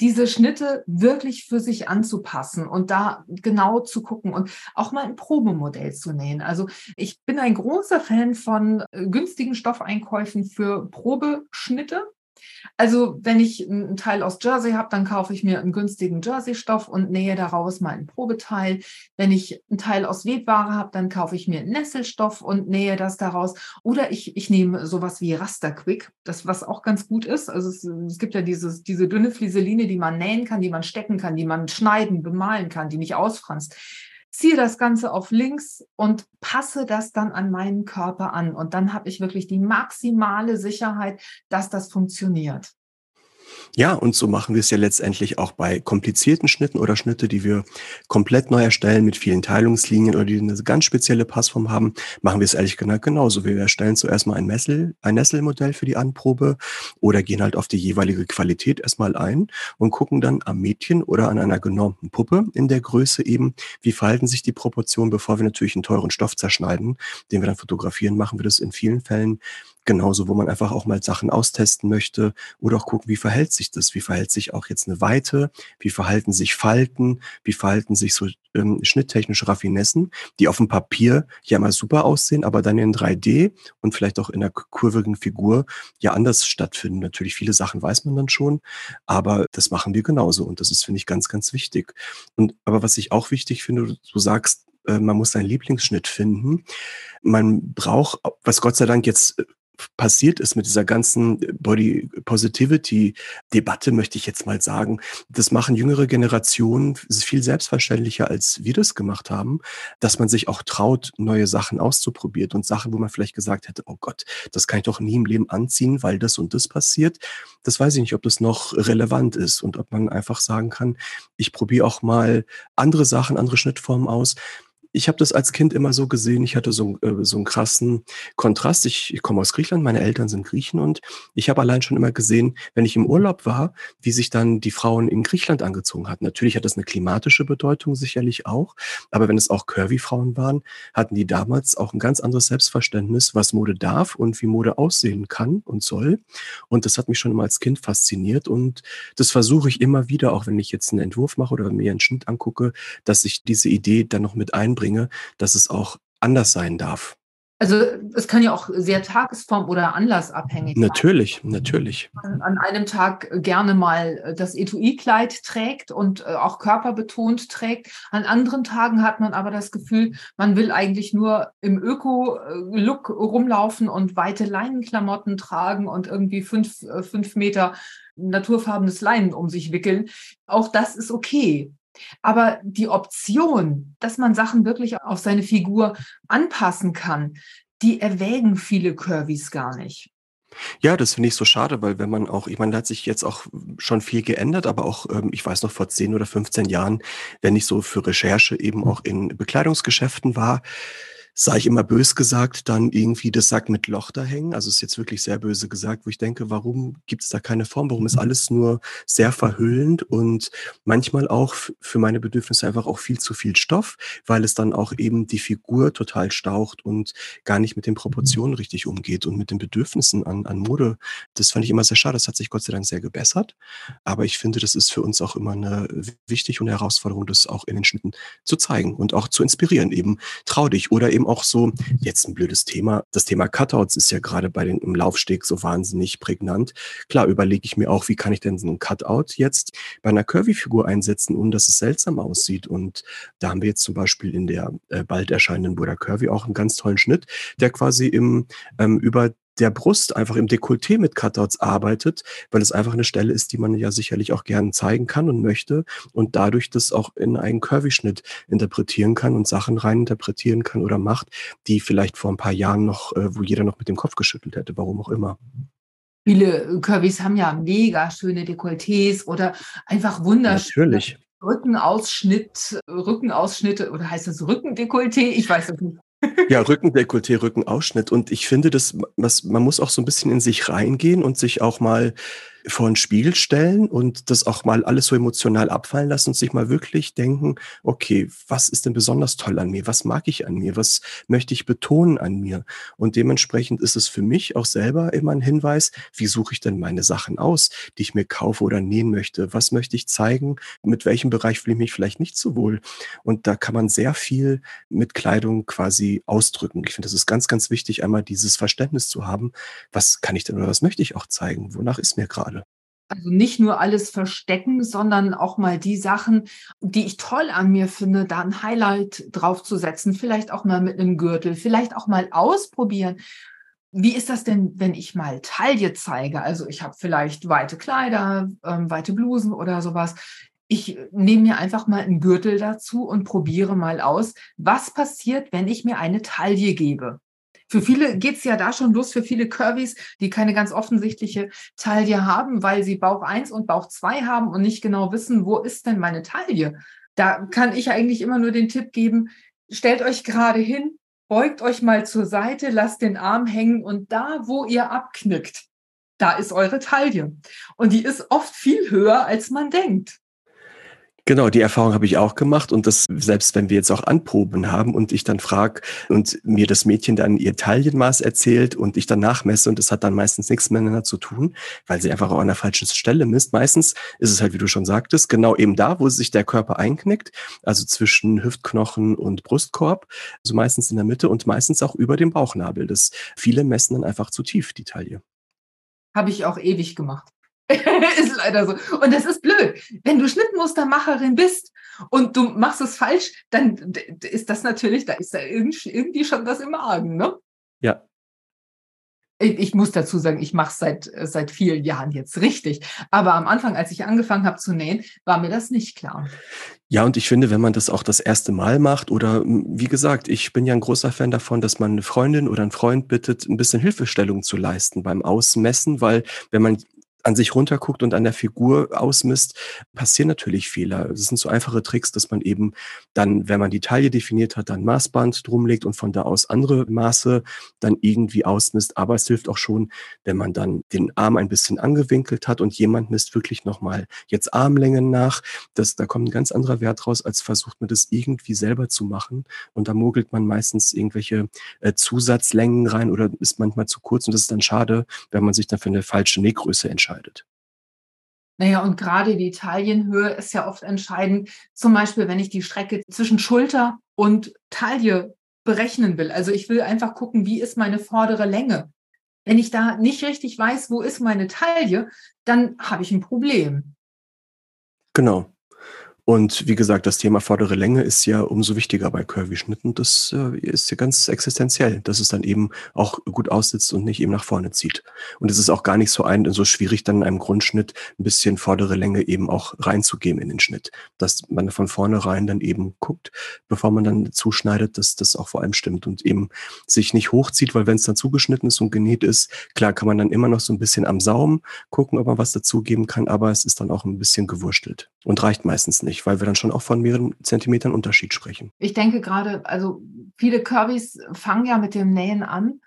diese Schnitte wirklich für sich anzupassen und da genau zu gucken und auch mal ein Probemodell zu nähen. Also ich bin ein großer Fan von äh, günstigen Stoffeinkäufen für Probeschnitte. Also wenn ich einen Teil aus Jersey habe, dann kaufe ich mir einen günstigen Jersey-Stoff und nähe daraus mal ein Probeteil. Wenn ich einen Teil aus Webware habe, dann kaufe ich mir einen Nesselstoff und nähe das daraus. Oder ich, ich nehme sowas wie Rasterquick, das was auch ganz gut ist. Also es, es gibt ja dieses, diese dünne Flieseline, die man nähen kann, die man stecken kann, die man schneiden, bemalen kann, die nicht ausfranst ziehe das Ganze auf links und passe das dann an meinen Körper an. Und dann habe ich wirklich die maximale Sicherheit, dass das funktioniert. Ja, und so machen wir es ja letztendlich auch bei komplizierten Schnitten oder Schnitte, die wir komplett neu erstellen mit vielen Teilungslinien oder die eine ganz spezielle Passform haben, machen wir es ehrlich gesagt genauso. Wir erstellen zuerst mal ein Messel, ein Nesselmodell für die Anprobe oder gehen halt auf die jeweilige Qualität erstmal ein und gucken dann am Mädchen oder an einer genormten Puppe in der Größe eben, wie verhalten sich die Proportionen, bevor wir natürlich einen teuren Stoff zerschneiden, den wir dann fotografieren, machen wir das in vielen Fällen Genauso, wo man einfach auch mal Sachen austesten möchte oder auch gucken, wie verhält sich das? Wie verhält sich auch jetzt eine Weite? Wie verhalten sich Falten? Wie verhalten sich so ähm, schnitttechnische Raffinessen, die auf dem Papier ja mal super aussehen, aber dann in 3D und vielleicht auch in einer kurvigen Figur ja anders stattfinden. Natürlich viele Sachen weiß man dann schon, aber das machen wir genauso und das ist, finde ich, ganz, ganz wichtig. Und aber was ich auch wichtig finde, du sagst, äh, man muss seinen Lieblingsschnitt finden. Man braucht, was Gott sei Dank jetzt äh, passiert ist mit dieser ganzen Body Positivity Debatte, möchte ich jetzt mal sagen. Das machen jüngere Generationen viel selbstverständlicher, als wir das gemacht haben, dass man sich auch traut, neue Sachen auszuprobieren und Sachen, wo man vielleicht gesagt hätte, oh Gott, das kann ich doch nie im Leben anziehen, weil das und das passiert. Das weiß ich nicht, ob das noch relevant ist und ob man einfach sagen kann, ich probiere auch mal andere Sachen, andere Schnittformen aus ich habe das als Kind immer so gesehen, ich hatte so, äh, so einen krassen Kontrast. Ich, ich komme aus Griechenland, meine Eltern sind Griechen und ich habe allein schon immer gesehen, wenn ich im Urlaub war, wie sich dann die Frauen in Griechenland angezogen hatten. Natürlich hat das eine klimatische Bedeutung sicherlich auch, aber wenn es auch Curvy-Frauen waren, hatten die damals auch ein ganz anderes Selbstverständnis, was Mode darf und wie Mode aussehen kann und soll. Und das hat mich schon immer als Kind fasziniert und das versuche ich immer wieder, auch wenn ich jetzt einen Entwurf mache oder mir einen Schnitt angucke, dass ich diese Idee dann noch mit einbringe bringe, dass es auch anders sein darf. Also es kann ja auch sehr tagesform- oder anlassabhängig natürlich, sein. Natürlich, natürlich. An einem Tag gerne mal das Etui-Kleid trägt und äh, auch körperbetont trägt. An anderen Tagen hat man aber das Gefühl, man will eigentlich nur im Öko-Look rumlaufen und weite Leinenklamotten tragen und irgendwie fünf, äh, fünf Meter naturfarbenes Leinen um sich wickeln. Auch das ist okay. Aber die Option, dass man Sachen wirklich auf seine Figur anpassen kann, die erwägen viele Curvys gar nicht. Ja, das finde ich so schade, weil wenn man auch, ich meine, da hat sich jetzt auch schon viel geändert, aber auch, ähm, ich weiß noch, vor 10 oder 15 Jahren, wenn ich so für Recherche eben auch in Bekleidungsgeschäften war, sage ich immer bös gesagt, dann irgendwie das Sack mit Loch da hängen. Also ist jetzt wirklich sehr böse gesagt, wo ich denke, warum gibt es da keine Form? Warum ist alles nur sehr verhüllend und manchmal auch für meine Bedürfnisse einfach auch viel zu viel Stoff, weil es dann auch eben die Figur total staucht und gar nicht mit den Proportionen richtig umgeht und mit den Bedürfnissen an, an Mode. Das fand ich immer sehr schade. Das hat sich Gott sei Dank sehr gebessert. Aber ich finde, das ist für uns auch immer eine wichtige und Herausforderung, das auch in den Schnitten zu zeigen und auch zu inspirieren. Eben trau dich oder eben auch so, jetzt ein blödes Thema, das Thema Cutouts ist ja gerade bei den im Laufsteg so wahnsinnig prägnant. Klar, überlege ich mir auch, wie kann ich denn so ein Cutout jetzt bei einer Curvy-Figur einsetzen, um dass es seltsam aussieht. Und da haben wir jetzt zum Beispiel in der äh, bald erscheinenden Buddha Curvy auch einen ganz tollen Schnitt, der quasi im ähm, über der Brust einfach im Dekolleté mit Cutouts arbeitet, weil es einfach eine Stelle ist, die man ja sicherlich auch gern zeigen kann und möchte und dadurch das auch in einen Curvy-Schnitt interpretieren kann und Sachen rein interpretieren kann oder macht, die vielleicht vor ein paar Jahren noch, äh, wo jeder noch mit dem Kopf geschüttelt hätte, warum auch immer. Viele Curvys haben ja mega schöne Dekolletés oder einfach wunderschön. Natürlich. Rückenausschnitt, Rückenausschnitte oder heißt das Rückendekolleté? Ich weiß es nicht. Ja, Rückendekolleté, Rückenausschnitt. Und ich finde, das, was, man muss auch so ein bisschen in sich reingehen und sich auch mal vor einen Spiegel stellen und das auch mal alles so emotional abfallen lassen und sich mal wirklich denken, okay, was ist denn besonders toll an mir? Was mag ich an mir? Was möchte ich betonen an mir? Und dementsprechend ist es für mich auch selber immer ein Hinweis, wie suche ich denn meine Sachen aus, die ich mir kaufe oder nähen möchte? Was möchte ich zeigen? Mit welchem Bereich fühle ich mich vielleicht nicht so wohl? Und da kann man sehr viel mit Kleidung quasi ausdrücken. Ich finde, es ist ganz, ganz wichtig, einmal dieses Verständnis zu haben, was kann ich denn oder was möchte ich auch zeigen? Wonach ist mir gerade? Also nicht nur alles verstecken, sondern auch mal die Sachen, die ich toll an mir finde, da ein Highlight draufzusetzen, vielleicht auch mal mit einem Gürtel, vielleicht auch mal ausprobieren. Wie ist das denn, wenn ich mal Taille zeige? Also ich habe vielleicht weite Kleider, ähm, weite Blusen oder sowas. Ich nehme mir einfach mal einen Gürtel dazu und probiere mal aus, was passiert, wenn ich mir eine Taille gebe. Für viele geht's ja da schon los, für viele Curvys, die keine ganz offensichtliche Taille haben, weil sie Bauch 1 und Bauch 2 haben und nicht genau wissen, wo ist denn meine Taille. Da kann ich eigentlich immer nur den Tipp geben, stellt euch gerade hin, beugt euch mal zur Seite, lasst den Arm hängen und da, wo ihr abknickt, da ist eure Taille. Und die ist oft viel höher, als man denkt. Genau, die Erfahrung habe ich auch gemacht und das selbst wenn wir jetzt auch Anproben haben und ich dann frage und mir das Mädchen dann ihr Taillenmaß erzählt und ich dann nachmesse und das hat dann meistens nichts miteinander zu tun, weil sie einfach auch an der falschen Stelle misst. Meistens ist es halt, wie du schon sagtest, genau eben da, wo sich der Körper einknickt, also zwischen Hüftknochen und Brustkorb, also meistens in der Mitte und meistens auch über dem Bauchnabel. Das viele messen dann einfach zu tief die Taille. Habe ich auch ewig gemacht. [LAUGHS] ist leider so. Und das ist blöd. Wenn du Schnittmustermacherin bist und du machst es falsch, dann ist das natürlich, da ist da irgendwie schon was im Argen, ne? Ja. Ich muss dazu sagen, ich mache es seit, seit vielen Jahren jetzt richtig. Aber am Anfang, als ich angefangen habe zu nähen, war mir das nicht klar. Ja, und ich finde, wenn man das auch das erste Mal macht oder wie gesagt, ich bin ja ein großer Fan davon, dass man eine Freundin oder einen Freund bittet, ein bisschen Hilfestellung zu leisten beim Ausmessen, weil wenn man an sich runterguckt und an der Figur ausmisst, passieren natürlich Fehler. Das sind so einfache Tricks, dass man eben dann, wenn man die Taille definiert hat, dann Maßband drumlegt und von da aus andere Maße dann irgendwie ausmisst. Aber es hilft auch schon, wenn man dann den Arm ein bisschen angewinkelt hat und jemand misst wirklich nochmal jetzt Armlängen nach. Das, da kommt ein ganz anderer Wert raus, als versucht man das irgendwie selber zu machen. Und da mogelt man meistens irgendwelche äh, Zusatzlängen rein oder ist manchmal zu kurz. Und das ist dann schade, wenn man sich dann für eine falsche Nähgröße entscheidet entscheidet. Naja, und gerade die Taillenhöhe ist ja oft entscheidend. Zum Beispiel, wenn ich die Strecke zwischen Schulter und Taille berechnen will. Also ich will einfach gucken, wie ist meine vordere Länge. Wenn ich da nicht richtig weiß, wo ist meine Taille, dann habe ich ein Problem. Genau. Und wie gesagt, das Thema vordere Länge ist ja umso wichtiger bei Curvy-Schnitten. Das äh, ist ja ganz existenziell, dass es dann eben auch gut aussitzt und nicht eben nach vorne zieht. Und es ist auch gar nicht so ein, so schwierig, dann in einem Grundschnitt ein bisschen vordere Länge eben auch reinzugeben in den Schnitt. Dass man von vornherein dann eben guckt, bevor man dann zuschneidet, dass das auch vor allem stimmt und eben sich nicht hochzieht, weil wenn es dann zugeschnitten ist und genäht ist, klar kann man dann immer noch so ein bisschen am Saum gucken, ob man was dazugeben kann, aber es ist dann auch ein bisschen gewurstelt und reicht meistens nicht nicht, weil wir dann schon auch von mehreren Zentimetern Unterschied sprechen. Ich denke gerade, also viele Curvys fangen ja mit dem Nähen an,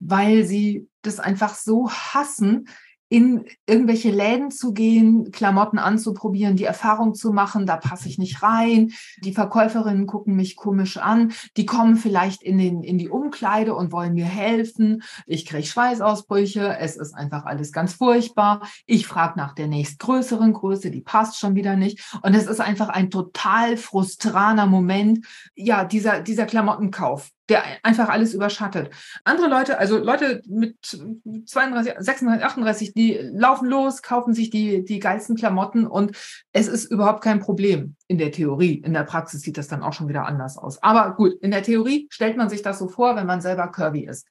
weil sie das einfach so hassen, in irgendwelche Läden zu gehen, Klamotten anzuprobieren, die Erfahrung zu machen, da passe ich nicht rein. Die Verkäuferinnen gucken mich komisch an. Die kommen vielleicht in, den, in die Umkleide und wollen mir helfen. Ich kriege Schweißausbrüche. Es ist einfach alles ganz furchtbar. Ich frage nach der nächstgrößeren Größe, die passt schon wieder nicht. Und es ist einfach ein total frustraner Moment. Ja, dieser, dieser Klamottenkauf der einfach alles überschattet. Andere Leute, also Leute mit 32, 36, 38, die laufen los, kaufen sich die, die geilsten Klamotten und es ist überhaupt kein Problem in der Theorie. In der Praxis sieht das dann auch schon wieder anders aus. Aber gut, in der Theorie stellt man sich das so vor, wenn man selber curvy ist.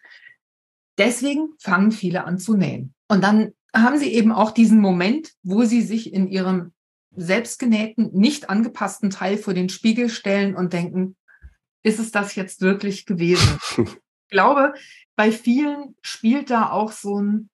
Deswegen fangen viele an zu nähen. Und dann haben sie eben auch diesen Moment, wo sie sich in ihrem selbstgenähten, nicht angepassten Teil vor den Spiegel stellen und denken, ist es das jetzt wirklich gewesen? ich glaube, bei vielen spielt da auch so ein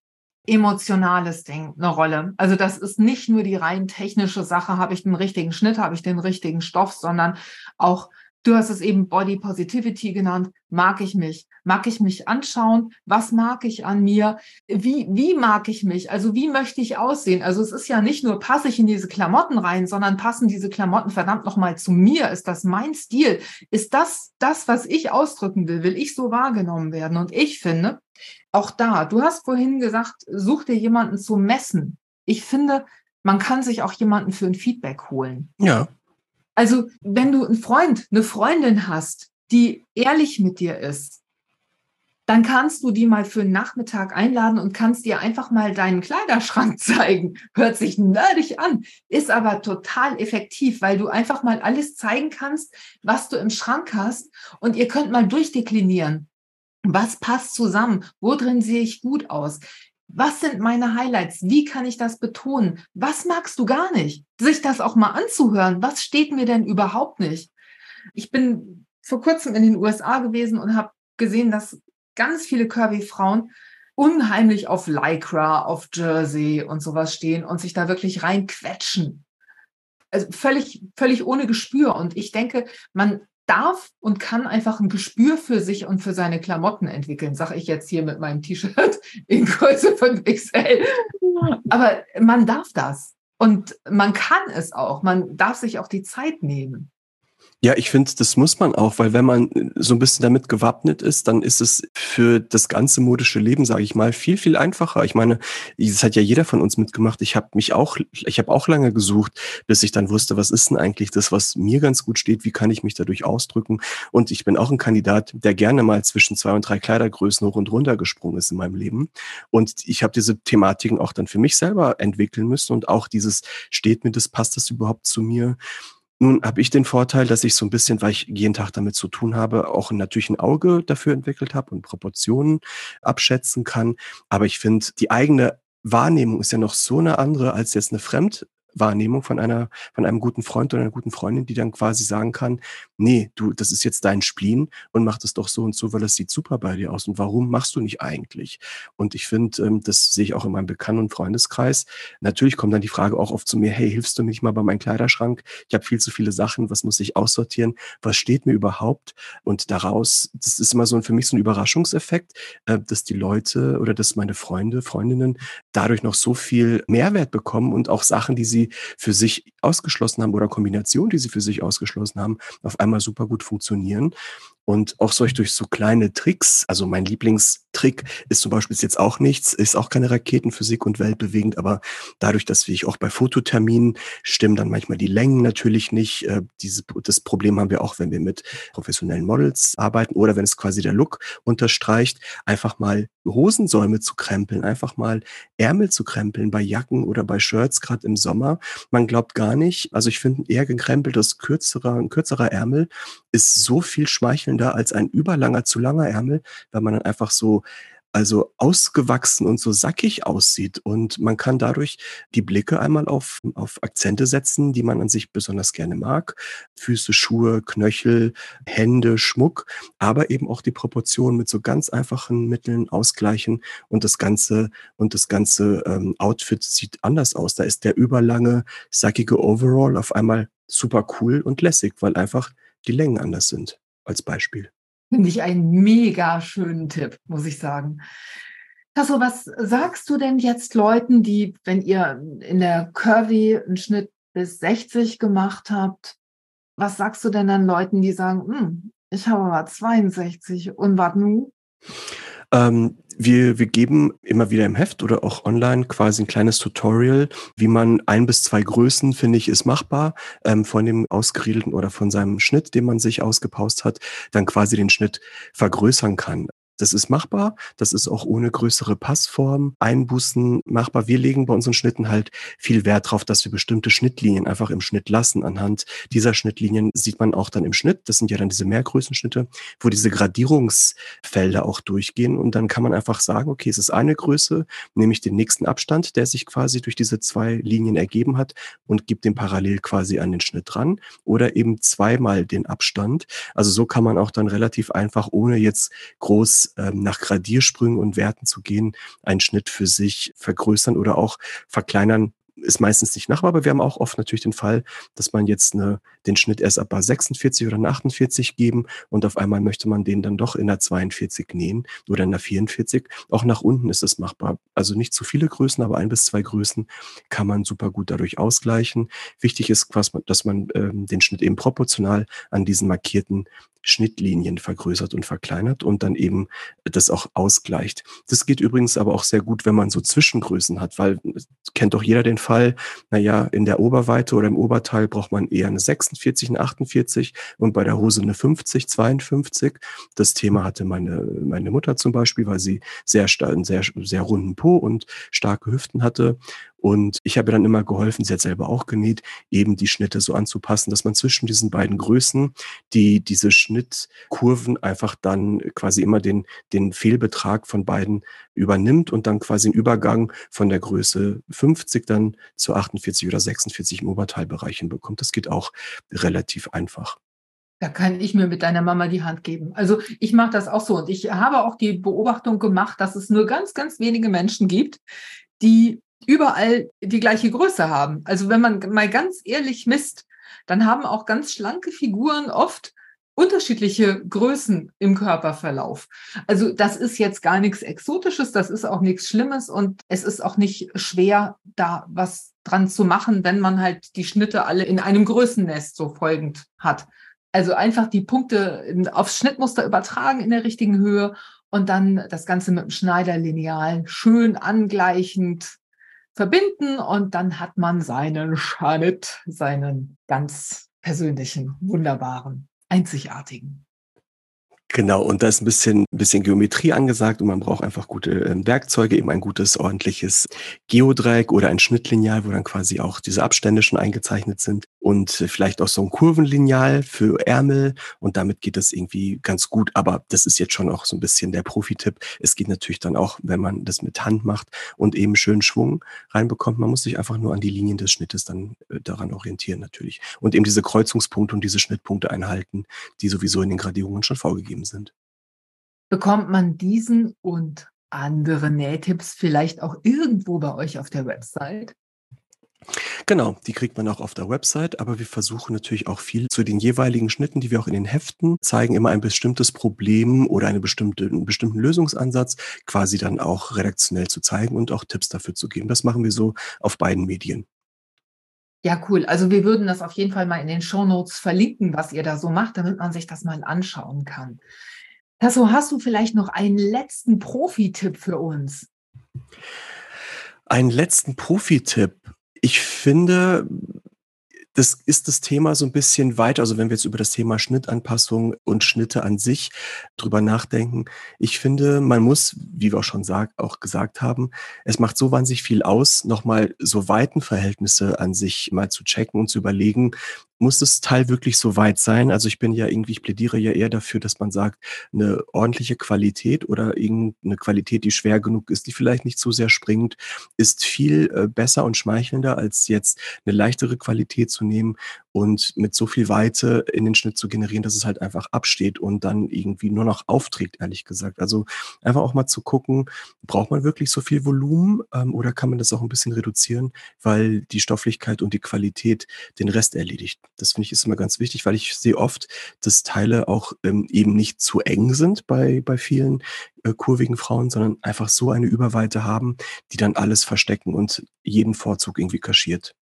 emotionales Ding eine Rolle. Also das ist nicht nur die rein technische Sache, habe ich den richtigen Schnitt, habe ich den richtigen Stoff, sondern auch Du hast es eben Body Positivity genannt. Mag ich mich? Mag ich mich anschauen? Was mag ich an mir? Wie, wie mag ich mich? Also wie möchte ich aussehen? Also es ist ja nicht nur, passe ich in diese Klamotten rein, sondern passen diese Klamotten verdammt nochmal zu mir? Ist das mein Stil? Ist das das, was ich ausdrücken will? Will ich so wahrgenommen werden? Und ich finde, auch da, du hast vorhin gesagt, such dir jemanden zu messen. Ich finde, man kann sich auch jemanden für ein Feedback holen. Ja. Also, wenn du einen Freund, eine Freundin hast, die ehrlich mit dir ist, dann kannst du die mal für einen Nachmittag einladen und kannst dir einfach mal deinen Kleiderschrank [LAUGHS] zeigen. Hört sich nerdig an, ist aber total effektiv, weil du einfach mal alles zeigen kannst, was du im Schrank hast und ihr könnt mal durchdeklinieren. Was passt zusammen? Wo drin sehe ich gut aus? Was sind meine Highlights? Wie kann ich das betonen? Was magst du gar nicht? Sich das auch mal anzuhören. Was steht mir denn überhaupt nicht? Ich bin vor kurzem in den USA gewesen und habe gesehen, dass ganz viele Curvy-Frauen unheimlich auf Lycra, auf Jersey und sowas stehen und sich da wirklich reinquetschen. Also völlig, völlig ohne Gespür. Und ich denke, man darf und kann einfach ein Gespür für sich und für seine Klamotten entwickeln, sage ich jetzt hier mit meinem T-Shirt [LAUGHS] in Größe 5XL. Aber man darf das und man kann es auch. Man darf sich auch die Zeit nehmen. Ja, ich finde, das muss man auch, weil wenn man äh, so ein bisschen damit gewappnet ist, dann ist es für das ganze modische Leben, sage ich mal, viel viel einfacher. Ich meine, das hat ja jeder von uns mitgemacht. Ich habe mich auch, ich habe auch lange gesucht, bis ich dann wusste, was ist denn eigentlich das, was mir ganz gut steht? Wie kann ich mich dadurch ausdrücken? Und ich bin auch ein Kandidat, der gerne mal zwischen zwei und drei Kleidergrößen hoch und runter gesprungen ist in meinem Leben. Und ich habe diese Thematiken auch dann für mich selber entwickeln müssen und auch dieses steht mir das, passt das überhaupt zu mir? Nun habe ich den Vorteil, dass ich so ein bisschen, weil ich jeden Tag damit zu tun habe, auch natürlich ein Auge dafür entwickelt habe und Proportionen abschätzen kann. Aber ich finde, die eigene Wahrnehmung ist ja noch so eine andere als jetzt eine Fremd Wahrnehmung von einer, von einem guten Freund oder einer guten Freundin, die dann quasi sagen kann, nee, du, das ist jetzt dein Spleen und mach das doch so und so, weil das sieht super bei dir aus. Und warum machst du nicht eigentlich? Und ich finde, ähm, das sehe ich auch in meinem Bekannten- und Freundeskreis. Natürlich kommt dann die Frage auch oft zu mir, hey, hilfst du mir nicht mal bei meinem Kleiderschrank? Ich habe viel zu viele Sachen, was muss ich aussortieren? Was steht mir überhaupt? Und daraus, das ist immer so ein, für mich so ein Überraschungseffekt, äh, dass die Leute oder dass meine Freunde, Freundinnen dadurch noch so viel Mehrwert bekommen und auch Sachen, die sie für sich ausgeschlossen haben oder Kombinationen, die sie für sich ausgeschlossen haben, auf einmal super gut funktionieren. Und auch solch durch so kleine Tricks, also mein Lieblingstrick ist zum Beispiel jetzt auch nichts, ist auch keine Raketenphysik und weltbewegend, aber dadurch, dass ich auch bei Fototerminen stimmen dann manchmal die Längen natürlich nicht. Äh, diese, das Problem haben wir auch, wenn wir mit professionellen Models arbeiten oder wenn es quasi der Look unterstreicht, einfach mal Hosensäume zu krempeln, einfach mal Ärmel zu krempeln bei Jacken oder bei Shirts, gerade im Sommer. Man glaubt gar nicht, also ich finde eher gekrempeltes, kürzerer, ein kürzerer Ärmel ist so viel schmeichelnder als ein überlanger, zu langer Ärmel, weil man dann einfach so also ausgewachsen und so sackig aussieht. Und man kann dadurch die Blicke einmal auf, auf Akzente setzen, die man an sich besonders gerne mag. Füße, Schuhe, Knöchel, Hände, Schmuck, aber eben auch die Proportionen mit so ganz einfachen Mitteln ausgleichen und das ganze und das ganze ähm, Outfit sieht anders aus. Da ist der überlange, sackige Overall auf einmal super cool und lässig, weil einfach die Längen anders sind, als Beispiel. Finde ich einen mega schönen Tipp, muss ich sagen. Tasso, was sagst du denn jetzt Leuten, die, wenn ihr in der Curvy einen Schnitt bis 60 gemacht habt, was sagst du denn dann Leuten, die sagen, hm, ich habe aber 62 und was nun? Ähm, wir, wir geben immer wieder im Heft oder auch online quasi ein kleines Tutorial, wie man ein bis zwei Größen, finde ich, ist machbar, ähm, von dem ausgeriedelten oder von seinem Schnitt, den man sich ausgepaust hat, dann quasi den Schnitt vergrößern kann. Das ist machbar. Das ist auch ohne größere Passform, Einbußen machbar. Wir legen bei unseren Schnitten halt viel Wert darauf, dass wir bestimmte Schnittlinien einfach im Schnitt lassen. Anhand dieser Schnittlinien sieht man auch dann im Schnitt, das sind ja dann diese Mehrgrößenschnitte, wo diese Gradierungsfelder auch durchgehen. Und dann kann man einfach sagen, okay, es ist eine Größe, nehme ich den nächsten Abstand, der sich quasi durch diese zwei Linien ergeben hat und gebe den parallel quasi an den Schnitt dran oder eben zweimal den Abstand. Also so kann man auch dann relativ einfach, ohne jetzt groß ähm, nach Gradiersprüngen und Werten zu gehen, einen Schnitt für sich vergrößern oder auch verkleinern, ist meistens nicht machbar, aber wir haben auch oft natürlich den Fall, dass man jetzt eine, den Schnitt erst ab 46 oder 48 geben und auf einmal möchte man den dann doch in der 42 nähen oder in der 44. Auch nach unten ist es machbar. Also nicht zu viele Größen, aber ein bis zwei Größen kann man super gut dadurch ausgleichen. Wichtig ist, dass man ähm, den Schnitt eben proportional an diesen markierten Schnittlinien vergrößert und verkleinert und dann eben das auch ausgleicht. Das geht übrigens aber auch sehr gut, wenn man so Zwischengrößen hat, weil kennt doch jeder den Fall, naja, in der Oberweite oder im Oberteil braucht man eher eine 46, eine 48 und bei der Hose eine 50, 52. Das Thema hatte meine, meine Mutter zum Beispiel, weil sie sehr, einen sehr, sehr runden Po und starke Hüften hatte und ich habe dann immer geholfen, sie hat selber auch genäht, eben die Schnitte so anzupassen, dass man zwischen diesen beiden Größen, die diese Schnittkurven einfach dann quasi immer den, den Fehlbetrag von beiden übernimmt und dann quasi einen Übergang von der Größe 50 dann zu 48 oder 46 im Oberteilbereich hinbekommt. Das geht auch relativ einfach. Da kann ich mir mit deiner Mama die Hand geben. Also ich mache das auch so und ich habe auch die Beobachtung gemacht, dass es nur ganz, ganz wenige Menschen gibt, die überall die gleiche Größe haben. Also wenn man mal ganz ehrlich misst, dann haben auch ganz schlanke Figuren oft unterschiedliche Größen im Körperverlauf. Also das ist jetzt gar nichts Exotisches, das ist auch nichts Schlimmes und es ist auch nicht schwer, da was dran zu machen, wenn man halt die Schnitte alle in einem Größennest so folgend hat. Also einfach die Punkte aufs Schnittmuster übertragen in der richtigen Höhe und dann das Ganze mit dem Schneiderlineal schön angleichend verbinden und dann hat man seinen Schnitt, seinen ganz persönlichen, wunderbaren, einzigartigen. Genau, und da ist ein bisschen, bisschen Geometrie angesagt und man braucht einfach gute äh, Werkzeuge, eben ein gutes, ordentliches Geodreieck oder ein Schnittlineal, wo dann quasi auch diese Abstände schon eingezeichnet sind und vielleicht auch so ein Kurvenlineal für Ärmel und damit geht das irgendwie ganz gut. Aber das ist jetzt schon auch so ein bisschen der Profi-Tipp. Es geht natürlich dann auch, wenn man das mit Hand macht und eben schön Schwung reinbekommt. Man muss sich einfach nur an die Linien des Schnittes dann äh, daran orientieren natürlich und eben diese Kreuzungspunkte und diese Schnittpunkte einhalten, die sowieso in den Gradierungen schon vorgegeben gegeben sind. Bekommt man diesen und andere Nähtipps vielleicht auch irgendwo bei euch auf der Website? Genau, die kriegt man auch auf der Website, aber wir versuchen natürlich auch viel zu den jeweiligen Schnitten, die wir auch in den Heften zeigen, immer ein bestimmtes Problem oder eine bestimmte, einen bestimmten Lösungsansatz quasi dann auch redaktionell zu zeigen und auch Tipps dafür zu geben. Das machen wir so auf beiden Medien. Ja, cool. Also wir würden das auf jeden Fall mal in den Show Notes verlinken, was ihr da so macht, damit man sich das mal anschauen kann. Tasso, hast du vielleicht noch einen letzten Profi-Tipp für uns? Einen letzten Profi-Tipp. Ich finde, das ist das Thema so ein bisschen weiter. Also wenn wir jetzt über das Thema Schnittanpassung und Schnitte an sich drüber nachdenken, ich finde, man muss, wie wir auch schon sagt, auch gesagt haben, es macht so wahnsinnig viel aus, nochmal so Weitenverhältnisse an sich mal zu checken und zu überlegen, muss das Teil wirklich so weit sein? Also ich bin ja irgendwie, ich plädiere ja eher dafür, dass man sagt, eine ordentliche Qualität oder irgendeine Qualität, die schwer genug ist, die vielleicht nicht so sehr springt, ist viel äh, besser und schmeichelnder, als jetzt eine leichtere Qualität zu nehmen und mit so viel Weite in den Schnitt zu generieren, dass es halt einfach absteht und dann irgendwie nur noch aufträgt, ehrlich gesagt. Also einfach auch mal zu gucken, braucht man wirklich so viel Volumen ähm, oder kann man das auch ein bisschen reduzieren, weil die Stofflichkeit und die Qualität den Rest erledigt. Das finde ich ist immer ganz wichtig, weil ich sehe oft, dass Teile auch ähm, eben nicht zu eng sind bei, bei vielen äh, kurvigen Frauen, sondern einfach so eine Überweite haben, die dann alles verstecken und jeden Vorzug irgendwie kaschiert.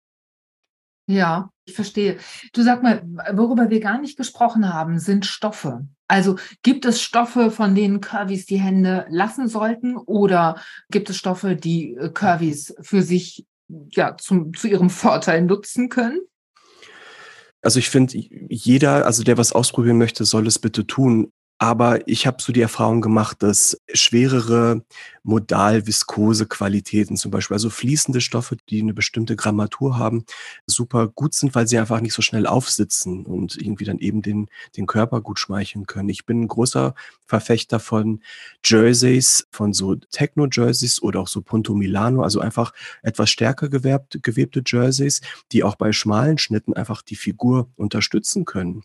Ja, ich verstehe. Du sag mal, worüber wir gar nicht gesprochen haben, sind Stoffe. Also gibt es Stoffe, von denen Curvys die Hände lassen sollten oder gibt es Stoffe, die äh, Curvys für sich ja zum, zu ihrem Vorteil nutzen können? Also ich finde, jeder, also der was ausprobieren möchte, soll es bitte tun. Aber ich habe so die Erfahrung gemacht, dass schwerere modal-viskose Qualitäten zum Beispiel, also fließende Stoffe, die eine bestimmte Grammatur haben, super gut sind, weil sie einfach nicht so schnell aufsitzen und irgendwie dann eben den, den Körper gut schmeicheln können. Ich bin ein großer Verfechter von Jerseys, von so Techno-Jerseys oder auch so Punto Milano, also einfach etwas stärker gewebt, gewebte Jerseys, die auch bei schmalen Schnitten einfach die Figur unterstützen können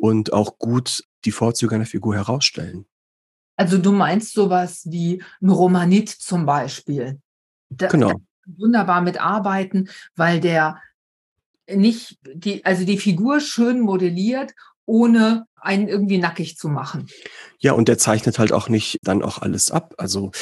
und auch gut die Vorzüge einer Figur herausstellen. Also du meinst sowas wie ein Romanit zum Beispiel. Da, genau. Da wunderbar mitarbeiten, weil der nicht die, also die Figur schön modelliert, ohne einen irgendwie nackig zu machen. Ja, und der zeichnet halt auch nicht dann auch alles ab. Also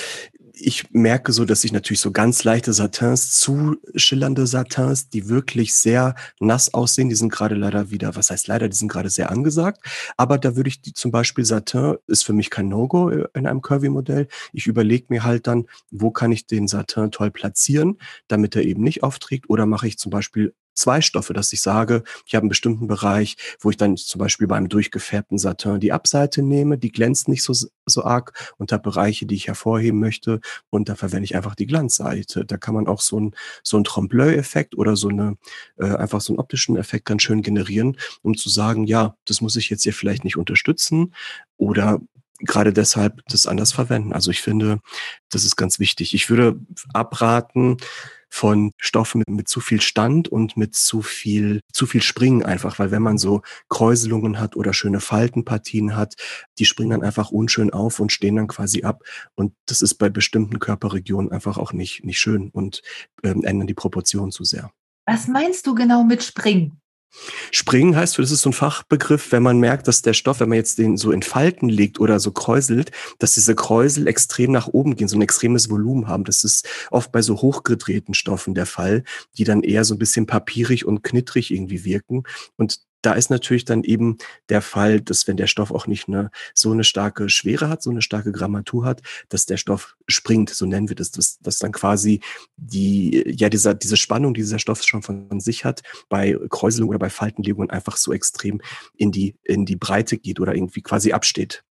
ich merke so, dass ich natürlich so ganz leichte Satins, zu schillernde Satins, die wirklich sehr nass aussehen, die sind gerade leider wieder, was heißt leider, die sind gerade sehr angesagt. Aber da würde ich die zum Beispiel Satin ist für mich kein No-Go in einem Curvy-Modell. Ich überlege mir halt dann, wo kann ich den Satin toll platzieren, damit er eben nicht aufträgt. Oder mache ich zum Beispiel zwei Stoffe, dass ich sage, ich habe einen bestimmten Bereich, wo ich dann zum Beispiel beim durchgefärbten Satin die Abseite nehme, die glänzt nicht so, so arg und habe Bereiche, die ich hervorheben möchte und da verwende ich einfach die Glanzseite. Da kann man auch so ein so ein Trompe-l'œil-Effekt oder so eine äh, einfach so einen optischen Effekt ganz schön generieren, um zu sagen, ja, das muss ich jetzt hier vielleicht nicht unterstützen oder gerade deshalb das anders verwenden. Also ich finde, das ist ganz wichtig. Ich würde abraten, von Stoffen mit, mit zu viel Stand und mit zu viel, zu viel Springen einfach, weil wenn man so Kräuselungen hat oder schöne Faltenpartien hat, die springen dann einfach unschön auf und stehen dann quasi ab. Und das ist bei bestimmten Körperregionen einfach auch nicht, nicht schön und ähm, ändern die Proportionen zu sehr. Was meinst du genau mit Springen? Springen heißt, das ist so ein Fachbegriff, wenn man merkt, dass der Stoff, wenn man jetzt den so in Falten legt oder so kräuselt, dass diese Kräusel extrem nach oben gehen, so ein extremes Volumen haben. Das ist oft bei so hochgedrehten Stoffen der Fall, die dann eher so ein bisschen papierig und knittrig irgendwie wirken. Und da ist natürlich dann eben der Fall, dass wenn der Stoff auch nicht eine, so eine starke Schwere hat, so eine starke Grammatur hat, dass der Stoff springt, so nennen wir das, dass, dass dann quasi die, ja, dieser, diese Spannung, die dieser Stoff schon von sich hat, bei Kräuselung oder bei Faltenlegungen einfach so extrem in die, in die Breite geht oder irgendwie quasi absteht.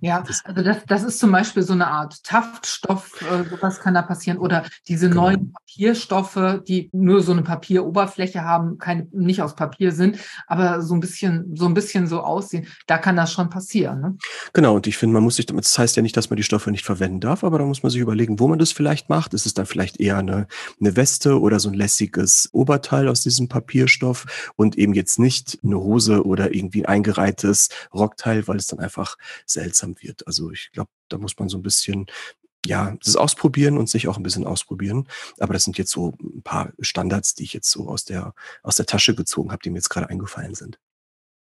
Ja, also das, das ist zum Beispiel so eine Art Taftstoff, äh, sowas kann da passieren. Oder diese genau. neuen Papierstoffe, die nur so eine Papieroberfläche haben, keine, nicht aus Papier sind, aber so ein bisschen, so ein bisschen so aussehen, da kann das schon passieren. Ne? Genau, und ich finde, man muss sich, das heißt ja nicht, dass man die Stoffe nicht verwenden darf, aber da muss man sich überlegen, wo man das vielleicht macht. Ist es dann vielleicht eher eine, eine Weste oder so ein lässiges Oberteil aus diesem Papierstoff und eben jetzt nicht eine Hose oder irgendwie ein eingereihtes Rockteil, weil es dann einfach seltsam seltsam wird. Also ich glaube, da muss man so ein bisschen ja, das ausprobieren und sich auch ein bisschen ausprobieren. Aber das sind jetzt so ein paar Standards, die ich jetzt so aus der, aus der Tasche gezogen habe, die mir jetzt gerade eingefallen sind.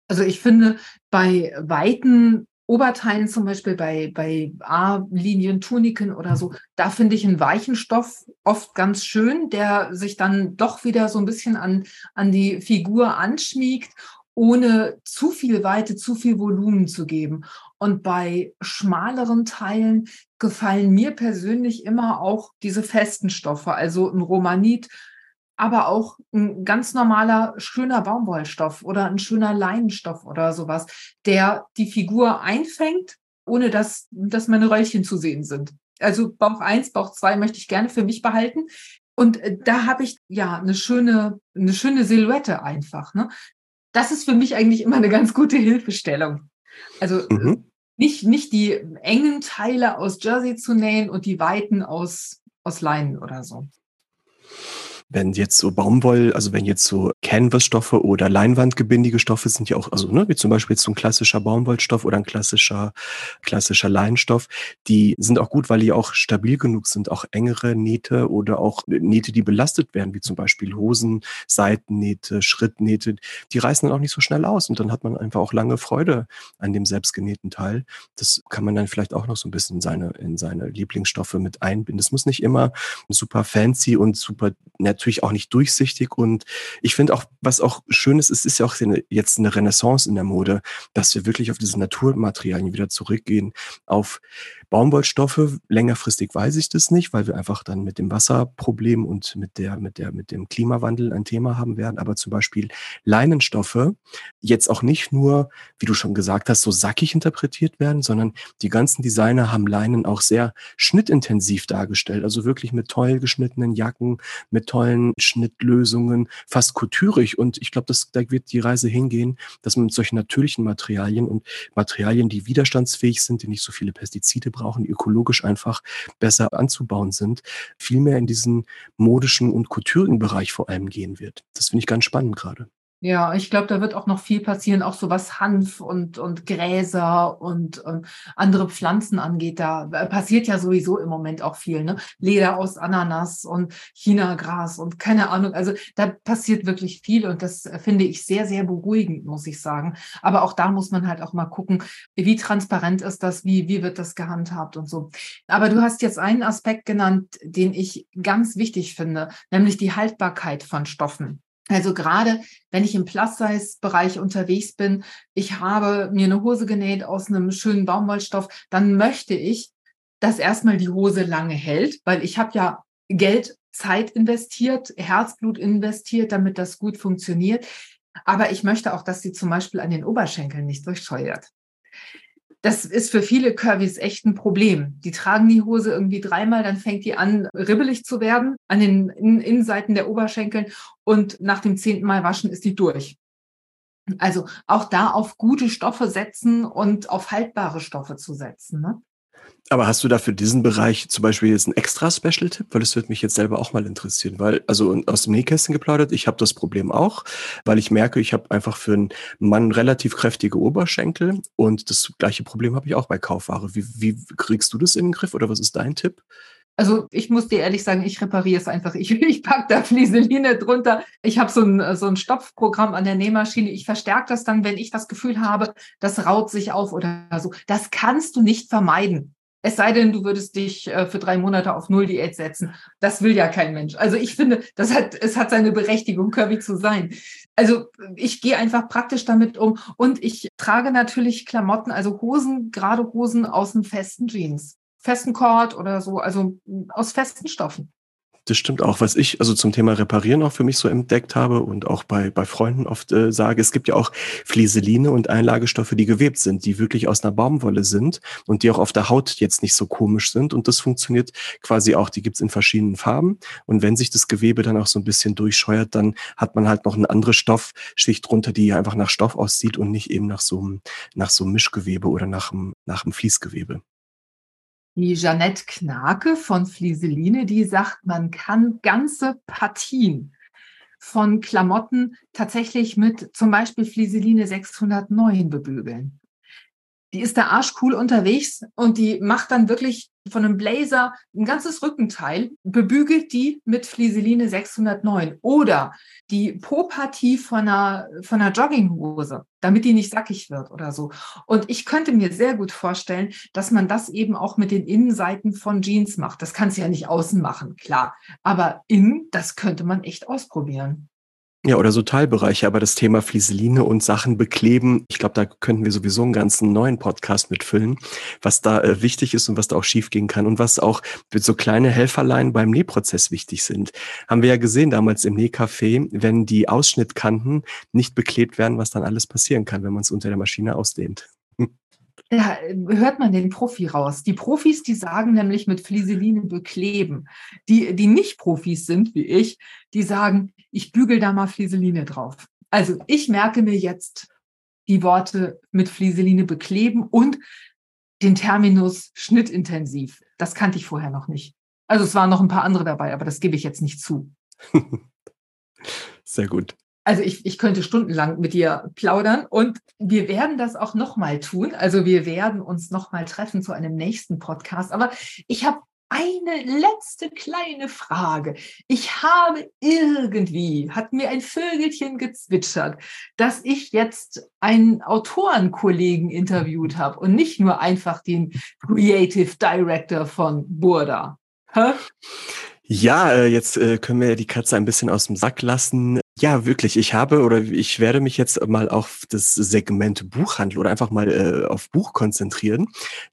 Also ich finde, bei weiten Oberteilen, zum Beispiel bei, bei A-Linien, Tuniken oder so, da finde ich einen weichen Stoff oft ganz schön, der sich dann doch wieder so ein bisschen an, an die Figur anschmiegt ohne zu viel Weite, zu viel Volumen zu geben. Und bei schmaleren Teilen gefallen mir persönlich immer auch diese festen Stoffe, also ein Romanit, aber auch ein ganz normaler, schöner Baumwollstoff oder ein schöner Leinenstoff oder sowas, der die Figur einfängt, ohne dass, dass meine Röllchen zu sehen sind. Also Bauch 1, Bauch 2 möchte ich gerne für mich behalten. Und äh, da habe ich ja eine schöne, eine schöne Silhouette einfach. Ne? Das ist für mich eigentlich immer eine ganz gute Hilfestellung. Also mhm. Nicht, nicht die engen Teile aus Jersey zu nähen und die weiten aus, aus Leinen oder so wenn jetzt so Baumwoll, also wenn jetzt so Canvas-Stoffe oder Leinwandgebindige Stoffe sind ja auch, also ne, wie zum Beispiel jetzt so ein klassischer Baumwollstoff oder ein klassischer, klassischer Leinstoff, die sind auch gut, weil die auch stabil genug sind, auch engere Nähte oder auch Nähte, die belastet werden, wie zum Beispiel Hosen, Seitennähte, Schrittnähte, die reißen dann auch nicht so schnell aus und dann hat man einfach auch lange Freude an dem selbstgenähten Teil. Das kann man dann vielleicht auch noch so ein bisschen in seine, in seine Lieblingsstoffe mit einbinden. Es muss nicht immer super fancy und super nett natürlich auch nicht durchsichtig. Und ich finde auch, was auch schön ist, es ist ja auch jetzt eine Renaissance in der Mode, dass wir wirklich auf diese Naturmaterialien wieder zurückgehen, auf Baumwollstoffe, längerfristig weiß ich das nicht, weil wir einfach dann mit dem Wasserproblem und mit der, mit der, mit dem Klimawandel ein Thema haben werden. Aber zum Beispiel Leinenstoffe jetzt auch nicht nur, wie du schon gesagt hast, so sackig interpretiert werden, sondern die ganzen Designer haben Leinen auch sehr schnittintensiv dargestellt. Also wirklich mit toll geschnittenen Jacken, mit tollen Schnittlösungen, fast kulturig. Und ich glaube, da wird die Reise hingehen, dass man mit solchen natürlichen Materialien und Materialien, die widerstandsfähig sind, die nicht so viele Pestizide brauchen, die ökologisch einfach besser anzubauen sind, viel mehr in diesen modischen und kulturigen Bereich vor allem gehen wird. Das finde ich ganz spannend gerade. Ja, ich glaube, da wird auch noch viel passieren, auch so was Hanf und, und Gräser und ähm, andere Pflanzen angeht. Da äh, passiert ja sowieso im Moment auch viel, ne? Leder aus Ananas und Chinagras und keine Ahnung. Also da passiert wirklich viel und das äh, finde ich sehr, sehr beruhigend, muss ich sagen. Aber auch da muss man halt auch mal gucken, wie transparent ist das, wie, wie wird das gehandhabt und so. Aber du hast jetzt einen Aspekt genannt, den ich ganz wichtig finde, nämlich die Haltbarkeit von Stoffen. Also gerade wenn ich im Plus-Size-Bereich unterwegs bin, ich habe mir eine Hose genäht aus einem schönen Baumwollstoff, dann möchte ich, dass erstmal die Hose lange hält, weil ich habe ja Geld, Zeit investiert, Herzblut investiert, damit das gut funktioniert. Aber ich möchte auch, dass sie zum Beispiel an den Oberschenkeln nicht durchscheuert das ist für viele Curvys echt ein Problem. Die tragen die Hose irgendwie dreimal, dann fängt die an, ribbelig zu werden an den Innenseiten der Oberschenkeln und nach dem zehnten Mal waschen ist die durch. Also auch da auf gute Stoffe setzen und auf haltbare Stoffe zu setzen. Ne? Aber hast du da für diesen Bereich zum Beispiel jetzt einen extra Special-Tipp? Weil das würde mich jetzt selber auch mal interessieren. Weil, also aus dem Nähkästchen geplaudert, ich habe das Problem auch, weil ich merke, ich habe einfach für einen Mann relativ kräftige Oberschenkel und das gleiche Problem habe ich auch bei Kaufware. Wie, wie kriegst du das in den Griff oder was ist dein Tipp? Also ich muss dir ehrlich sagen, ich repariere es einfach. Ich, [LAUGHS] ich packe da Flieseline drunter. Ich habe so ein, so ein Stopfprogramm an der Nähmaschine. Ich verstärke das dann, wenn ich das Gefühl habe, das raut sich auf oder so. Das kannst du nicht vermeiden. Es sei denn, du würdest dich äh, für drei Monate auf Null Diät setzen. Das will ja kein Mensch. Also ich finde, das hat, es hat seine Berechtigung, Curvy zu sein. Also ich gehe einfach praktisch damit um und ich trage natürlich Klamotten, also Hosen, gerade Hosen aus einem festen Jeans, festen Cord oder so, also aus festen Stoffen. Das stimmt auch. Was ich also zum Thema Reparieren auch für mich so entdeckt habe und auch bei, bei Freunden oft äh, sage, es gibt ja auch Flieseline und Einlagestoffe, die gewebt sind, die wirklich aus einer Baumwolle sind und die auch auf der Haut jetzt nicht so komisch sind. Und das funktioniert quasi auch. Die gibt's in verschiedenen Farben. Und wenn sich das Gewebe dann auch so ein bisschen durchscheuert, dann hat man halt noch eine andere Stoffschicht drunter, die einfach nach Stoff aussieht und nicht eben nach so einem, nach so einem Mischgewebe oder nach einem, nach einem Fließgewebe. Die Jeanette Knake von Flieseline, die sagt, man kann ganze Partien von Klamotten tatsächlich mit zum Beispiel Flieseline 609 bebügeln. Die ist da arschcool unterwegs und die macht dann wirklich von einem Blazer ein ganzes Rückenteil, bebügelt die mit Flieseline 609 oder die Po-Partie von einer, von einer Jogginghose, damit die nicht sackig wird oder so. Und ich könnte mir sehr gut vorstellen, dass man das eben auch mit den Innenseiten von Jeans macht. Das kannst du ja nicht außen machen, klar. Aber innen, das könnte man echt ausprobieren. Ja, oder so Teilbereiche, aber das Thema Flieseline und Sachen bekleben, ich glaube, da könnten wir sowieso einen ganzen neuen Podcast mitfüllen, was da äh, wichtig ist und was da auch schiefgehen kann und was auch mit so kleine Helferlein beim Nähprozess wichtig sind. Haben wir ja gesehen damals im Nähcafé, wenn die Ausschnittkanten nicht beklebt werden, was dann alles passieren kann, wenn man es unter der Maschine ausdehnt. Da hört man den Profi raus. Die Profis, die sagen nämlich mit Flieseline bekleben. Die, die nicht Profis sind, wie ich, die sagen, ich bügel da mal Flieseline drauf. Also ich merke mir jetzt die Worte mit Flieseline bekleben und den Terminus schnittintensiv. Das kannte ich vorher noch nicht. Also es waren noch ein paar andere dabei, aber das gebe ich jetzt nicht zu. [LAUGHS] Sehr gut. Also ich, ich könnte stundenlang mit dir plaudern und wir werden das auch nochmal tun. Also wir werden uns nochmal treffen zu einem nächsten Podcast. Aber ich habe eine letzte kleine Frage. Ich habe irgendwie, hat mir ein Vögelchen gezwitschert, dass ich jetzt einen Autorenkollegen interviewt habe und nicht nur einfach den Creative Director von Burda. Hä? Ja, äh, jetzt äh, können wir die Katze ein bisschen aus dem Sack lassen. Ja, wirklich. Ich habe oder ich werde mich jetzt mal auf das Segment Buchhandel oder einfach mal äh, auf Buch konzentrieren.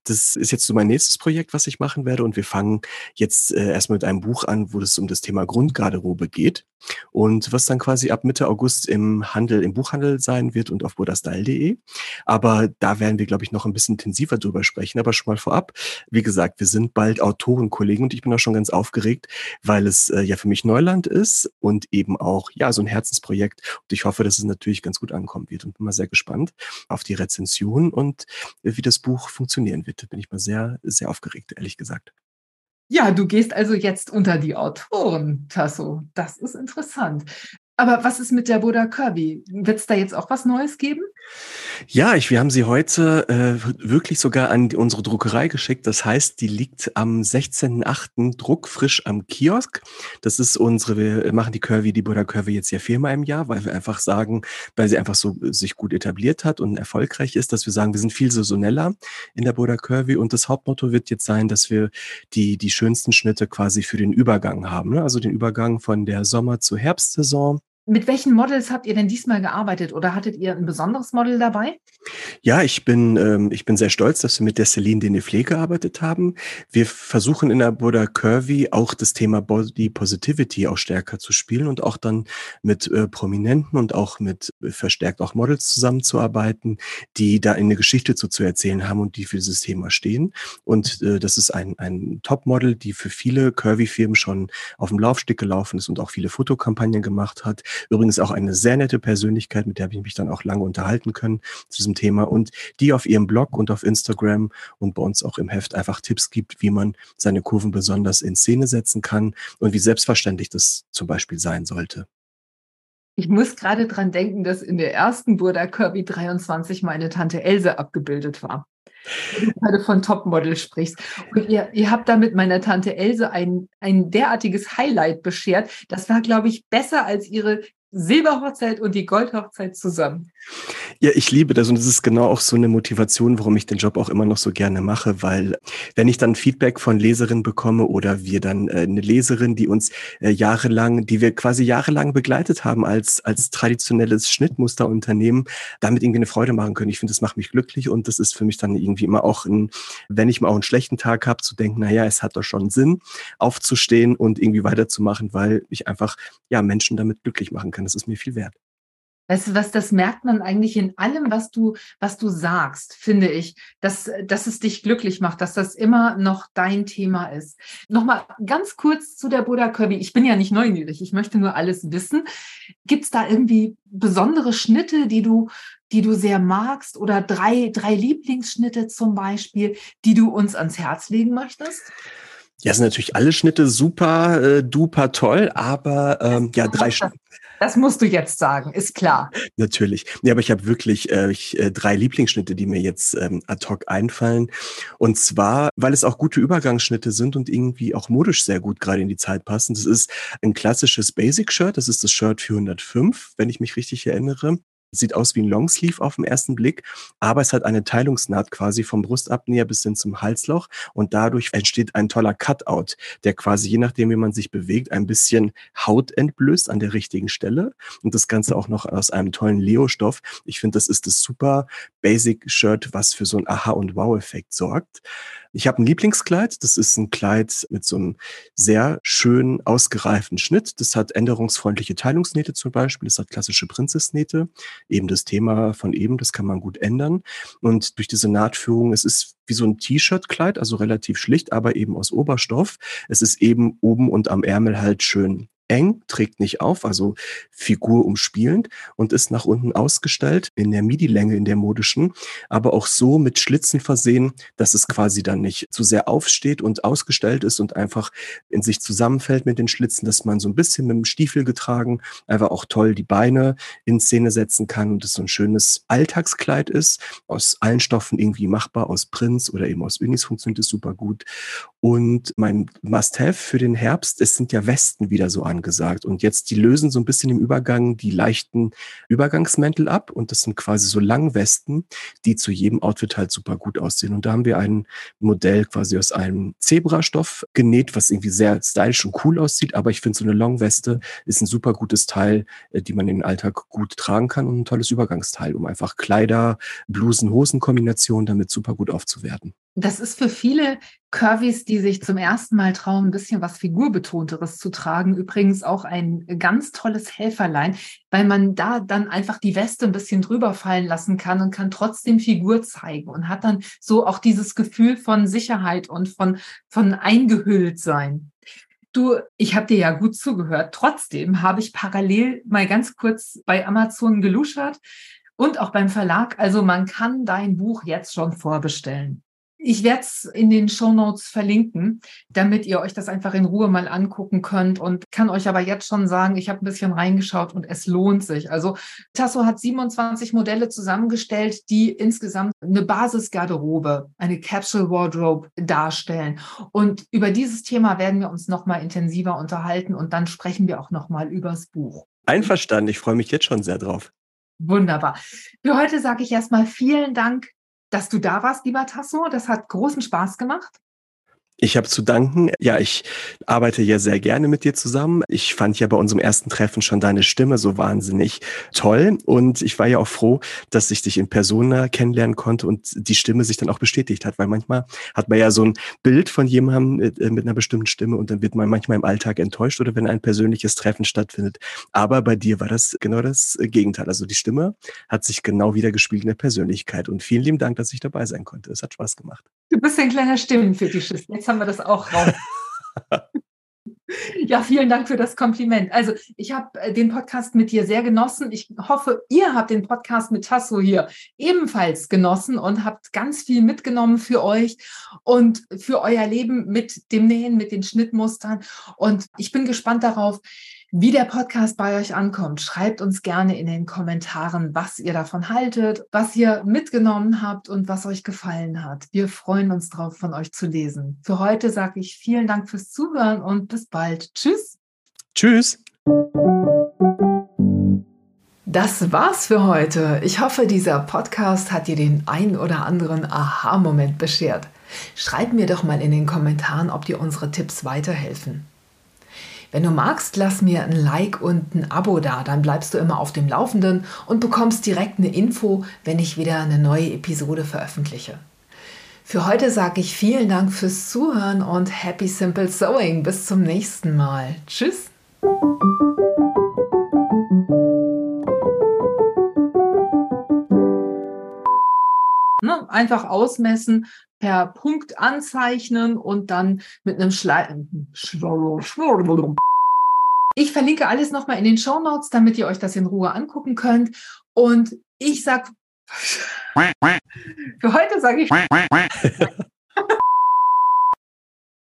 Das ist jetzt so mein nächstes Projekt, was ich machen werde. Und wir fangen jetzt äh, erstmal mit einem Buch an, wo es um das Thema Grundgarderobe geht. Und was dann quasi ab Mitte August im Handel, im Buchhandel sein wird und auf budastyle.de. Aber da werden wir, glaube ich, noch ein bisschen intensiver drüber sprechen. Aber schon mal vorab, wie gesagt, wir sind bald Autorenkollegen und ich bin auch schon ganz aufgeregt, weil es äh, ja für mich Neuland ist und eben auch, ja, so ein Herzensprojekt. Und ich hoffe, dass es natürlich ganz gut ankommen wird und bin mal sehr gespannt auf die Rezension und äh, wie das Buch funktionieren wird. Da bin ich mal sehr, sehr aufgeregt, ehrlich gesagt. Ja, du gehst also jetzt unter die Autoren, Tasso. Das ist interessant. Aber was ist mit der Buddha Kirby? Wird es da jetzt auch was Neues geben? Ja, ich, wir haben sie heute äh, wirklich sogar an unsere Druckerei geschickt. Das heißt, die liegt am 16.8. druckfrisch am Kiosk. Das ist unsere, wir machen die Curvy, die Buddha Curvy jetzt ja viermal im Jahr, weil wir einfach sagen, weil sie einfach so sich gut etabliert hat und erfolgreich ist, dass wir sagen, wir sind viel saisoneller in der Buddha Curvy und das Hauptmotto wird jetzt sein, dass wir die, die schönsten Schnitte quasi für den Übergang haben. Ne? Also den Übergang von der Sommer- zur Herbstsaison mit welchen Models habt ihr denn diesmal gearbeitet oder hattet ihr ein besonderes Model dabei? Ja, ich bin, ähm, ich bin sehr stolz, dass wir mit der Celine Deneflé gearbeitet haben. Wir versuchen in der Buddha Curvy auch das Thema Body Positivity auch stärker zu spielen und auch dann mit äh, Prominenten und auch mit äh, verstärkt auch Models zusammenzuarbeiten, die da eine Geschichte zu, zu erzählen haben und die für dieses Thema stehen. Und äh, das ist ein, ein Top-Model, die für viele Curvy-Firmen schon auf dem Laufstück gelaufen ist und auch viele Fotokampagnen gemacht hat Übrigens auch eine sehr nette Persönlichkeit, mit der habe ich mich dann auch lange unterhalten können zu diesem Thema und die auf ihrem Blog und auf Instagram und bei uns auch im Heft einfach Tipps gibt, wie man seine Kurven besonders in Szene setzen kann und wie selbstverständlich das zum Beispiel sein sollte. Ich muss gerade dran denken, dass in der ersten Burda Kirby 23 meine Tante Else abgebildet war. Wenn du gerade von Topmodel sprichst. Und ihr, ihr habt da mit meiner Tante Else ein, ein derartiges Highlight beschert. Das war, glaube ich, besser als ihre Silberhochzeit und die Goldhochzeit zusammen. Ja, ich liebe das und es ist genau auch so eine Motivation, warum ich den Job auch immer noch so gerne mache, weil wenn ich dann Feedback von Leserinnen bekomme oder wir dann äh, eine Leserin, die uns äh, jahrelang, die wir quasi jahrelang begleitet haben als, als traditionelles Schnittmusterunternehmen, damit irgendwie eine Freude machen können. Ich finde, das macht mich glücklich und das ist für mich dann irgendwie immer auch ein, wenn ich mal auch einen schlechten Tag habe, zu denken, naja, es hat doch schon Sinn, aufzustehen und irgendwie weiterzumachen, weil ich einfach, ja, Menschen damit glücklich machen kann. Das ist mir viel wert. Weißt du was, das merkt man eigentlich in allem, was du, was du sagst, finde ich, dass, dass es dich glücklich macht, dass das immer noch dein Thema ist. Nochmal ganz kurz zu der Buddha Kirby. Ich bin ja nicht neugierig, ich möchte nur alles wissen. Gibt es da irgendwie besondere Schnitte, die du, die du sehr magst oder drei, drei Lieblingsschnitte zum Beispiel, die du uns ans Herz legen möchtest? Ja, sind natürlich alle Schnitte super äh, duper toll, aber ähm, ja, drei Schnitte. Das musst du jetzt sagen, ist klar. Natürlich. Ja, aber ich habe wirklich äh, ich, äh, drei Lieblingsschnitte, die mir jetzt ähm, ad hoc einfallen. Und zwar, weil es auch gute Übergangsschnitte sind und irgendwie auch modisch sehr gut gerade in die Zeit passen. Das ist ein klassisches Basic-Shirt. Das ist das Shirt 405, wenn ich mich richtig erinnere. Sieht aus wie ein Longsleeve auf den ersten Blick, aber es hat eine Teilungsnaht quasi vom Brustabnäher bis hin zum Halsloch und dadurch entsteht ein toller Cutout, der quasi je nachdem, wie man sich bewegt, ein bisschen Haut entblößt an der richtigen Stelle und das Ganze auch noch aus einem tollen Leo-Stoff. Ich finde, das ist das super Basic-Shirt, was für so einen Aha- und Wow-Effekt sorgt. Ich habe ein Lieblingskleid. Das ist ein Kleid mit so einem sehr schön ausgereiften Schnitt. Das hat änderungsfreundliche Teilungsnähte zum Beispiel. Das hat klassische Princess-Nähte. eben das Thema von eben, das kann man gut ändern. Und durch diese Nahtführung, es ist wie so ein T-Shirt-Kleid, also relativ schlicht, aber eben aus Oberstoff. Es ist eben oben und am Ärmel halt schön eng, trägt nicht auf, also Figur umspielend und ist nach unten ausgestellt in der MIDI-Länge, in der modischen, aber auch so mit Schlitzen versehen, dass es quasi dann nicht zu sehr aufsteht und ausgestellt ist und einfach in sich zusammenfällt mit den Schlitzen, dass man so ein bisschen mit dem Stiefel getragen einfach auch toll die Beine in Szene setzen kann und es so ein schönes Alltagskleid ist, aus allen Stoffen irgendwie machbar, aus Prinz oder eben aus Unis funktioniert es super gut. Und mein Must-Have für den Herbst, es sind ja Westen wieder so an angesagt. Und jetzt, die lösen so ein bisschen im Übergang die leichten Übergangsmäntel ab. Und das sind quasi so Langwesten, die zu jedem Outfit halt super gut aussehen. Und da haben wir ein Modell quasi aus einem Zebrastoff genäht, was irgendwie sehr stylisch und cool aussieht. Aber ich finde, so eine Longweste ist ein super gutes Teil, äh, die man in den Alltag gut tragen kann und ein tolles Übergangsteil, um einfach Kleider, Blusen, Hosen-Kombinationen damit super gut aufzuwerten. Das ist für viele Curvys, die sich zum ersten Mal trauen, ein bisschen was Figurbetonteres zu tragen, übrigens auch ein ganz tolles Helferlein, weil man da dann einfach die Weste ein bisschen drüber fallen lassen kann und kann trotzdem Figur zeigen und hat dann so auch dieses Gefühl von Sicherheit und von, von eingehüllt sein. Du, ich habe dir ja gut zugehört. Trotzdem habe ich parallel mal ganz kurz bei Amazon geluschert und auch beim Verlag. Also man kann dein Buch jetzt schon vorbestellen. Ich werde es in den Show Notes verlinken, damit ihr euch das einfach in Ruhe mal angucken könnt und kann euch aber jetzt schon sagen, ich habe ein bisschen reingeschaut und es lohnt sich. Also Tasso hat 27 Modelle zusammengestellt, die insgesamt eine Basisgarderobe, eine Capsule Wardrobe darstellen. Und über dieses Thema werden wir uns noch mal intensiver unterhalten und dann sprechen wir auch noch mal übers Buch. Einverstanden, ich freue mich jetzt schon sehr drauf. Wunderbar. Für heute sage ich erstmal vielen Dank dass du da warst, lieber Tasso. Das hat großen Spaß gemacht. Ich habe zu danken. Ja, ich arbeite ja sehr gerne mit dir zusammen. Ich fand ja bei unserem ersten Treffen schon deine Stimme so wahnsinnig toll. Und ich war ja auch froh, dass ich dich in Persona kennenlernen konnte und die Stimme sich dann auch bestätigt hat. Weil manchmal hat man ja so ein Bild von jemandem mit, äh, mit einer bestimmten Stimme und dann wird man manchmal im Alltag enttäuscht oder wenn ein persönliches Treffen stattfindet. Aber bei dir war das genau das Gegenteil. Also die Stimme hat sich genau wieder gespielt in der Persönlichkeit. Und vielen lieben Dank, dass ich dabei sein konnte. Es hat Spaß gemacht. Du bist ein kleiner Stimmenfetischist. Jetzt haben wir das auch raus. [LAUGHS] Ja, vielen Dank für das Kompliment. Also ich habe äh, den Podcast mit dir sehr genossen. Ich hoffe, ihr habt den Podcast mit Tasso hier ebenfalls genossen und habt ganz viel mitgenommen für euch und für euer Leben mit dem Nähen, mit den Schnittmustern. Und ich bin gespannt darauf, wie der Podcast bei euch ankommt. Schreibt uns gerne in den Kommentaren, was ihr davon haltet, was ihr mitgenommen habt und was euch gefallen hat. Wir freuen uns drauf, von euch zu lesen. Für heute sage ich vielen Dank fürs Zuhören und bis bald. Tschüss. Tschüss. Das war's für heute. Ich hoffe, dieser Podcast hat dir den ein oder anderen Aha-Moment beschert. Schreib mir doch mal in den Kommentaren, ob dir unsere Tipps weiterhelfen. Wenn du magst, lass mir ein Like und ein Abo da, dann bleibst du immer auf dem Laufenden und bekommst direkt eine Info, wenn ich wieder eine neue Episode veröffentliche. Für heute sage ich vielen Dank fürs Zuhören und Happy Simple Sewing. Bis zum nächsten Mal. Tschüss. Einfach ausmessen, per Punkt anzeichnen und dann mit einem Schlei ich verlinke alles nochmal in den Show Notes, damit ihr euch das in Ruhe angucken könnt. Und ich sag, [LAUGHS] für heute sage ich, [LAUGHS]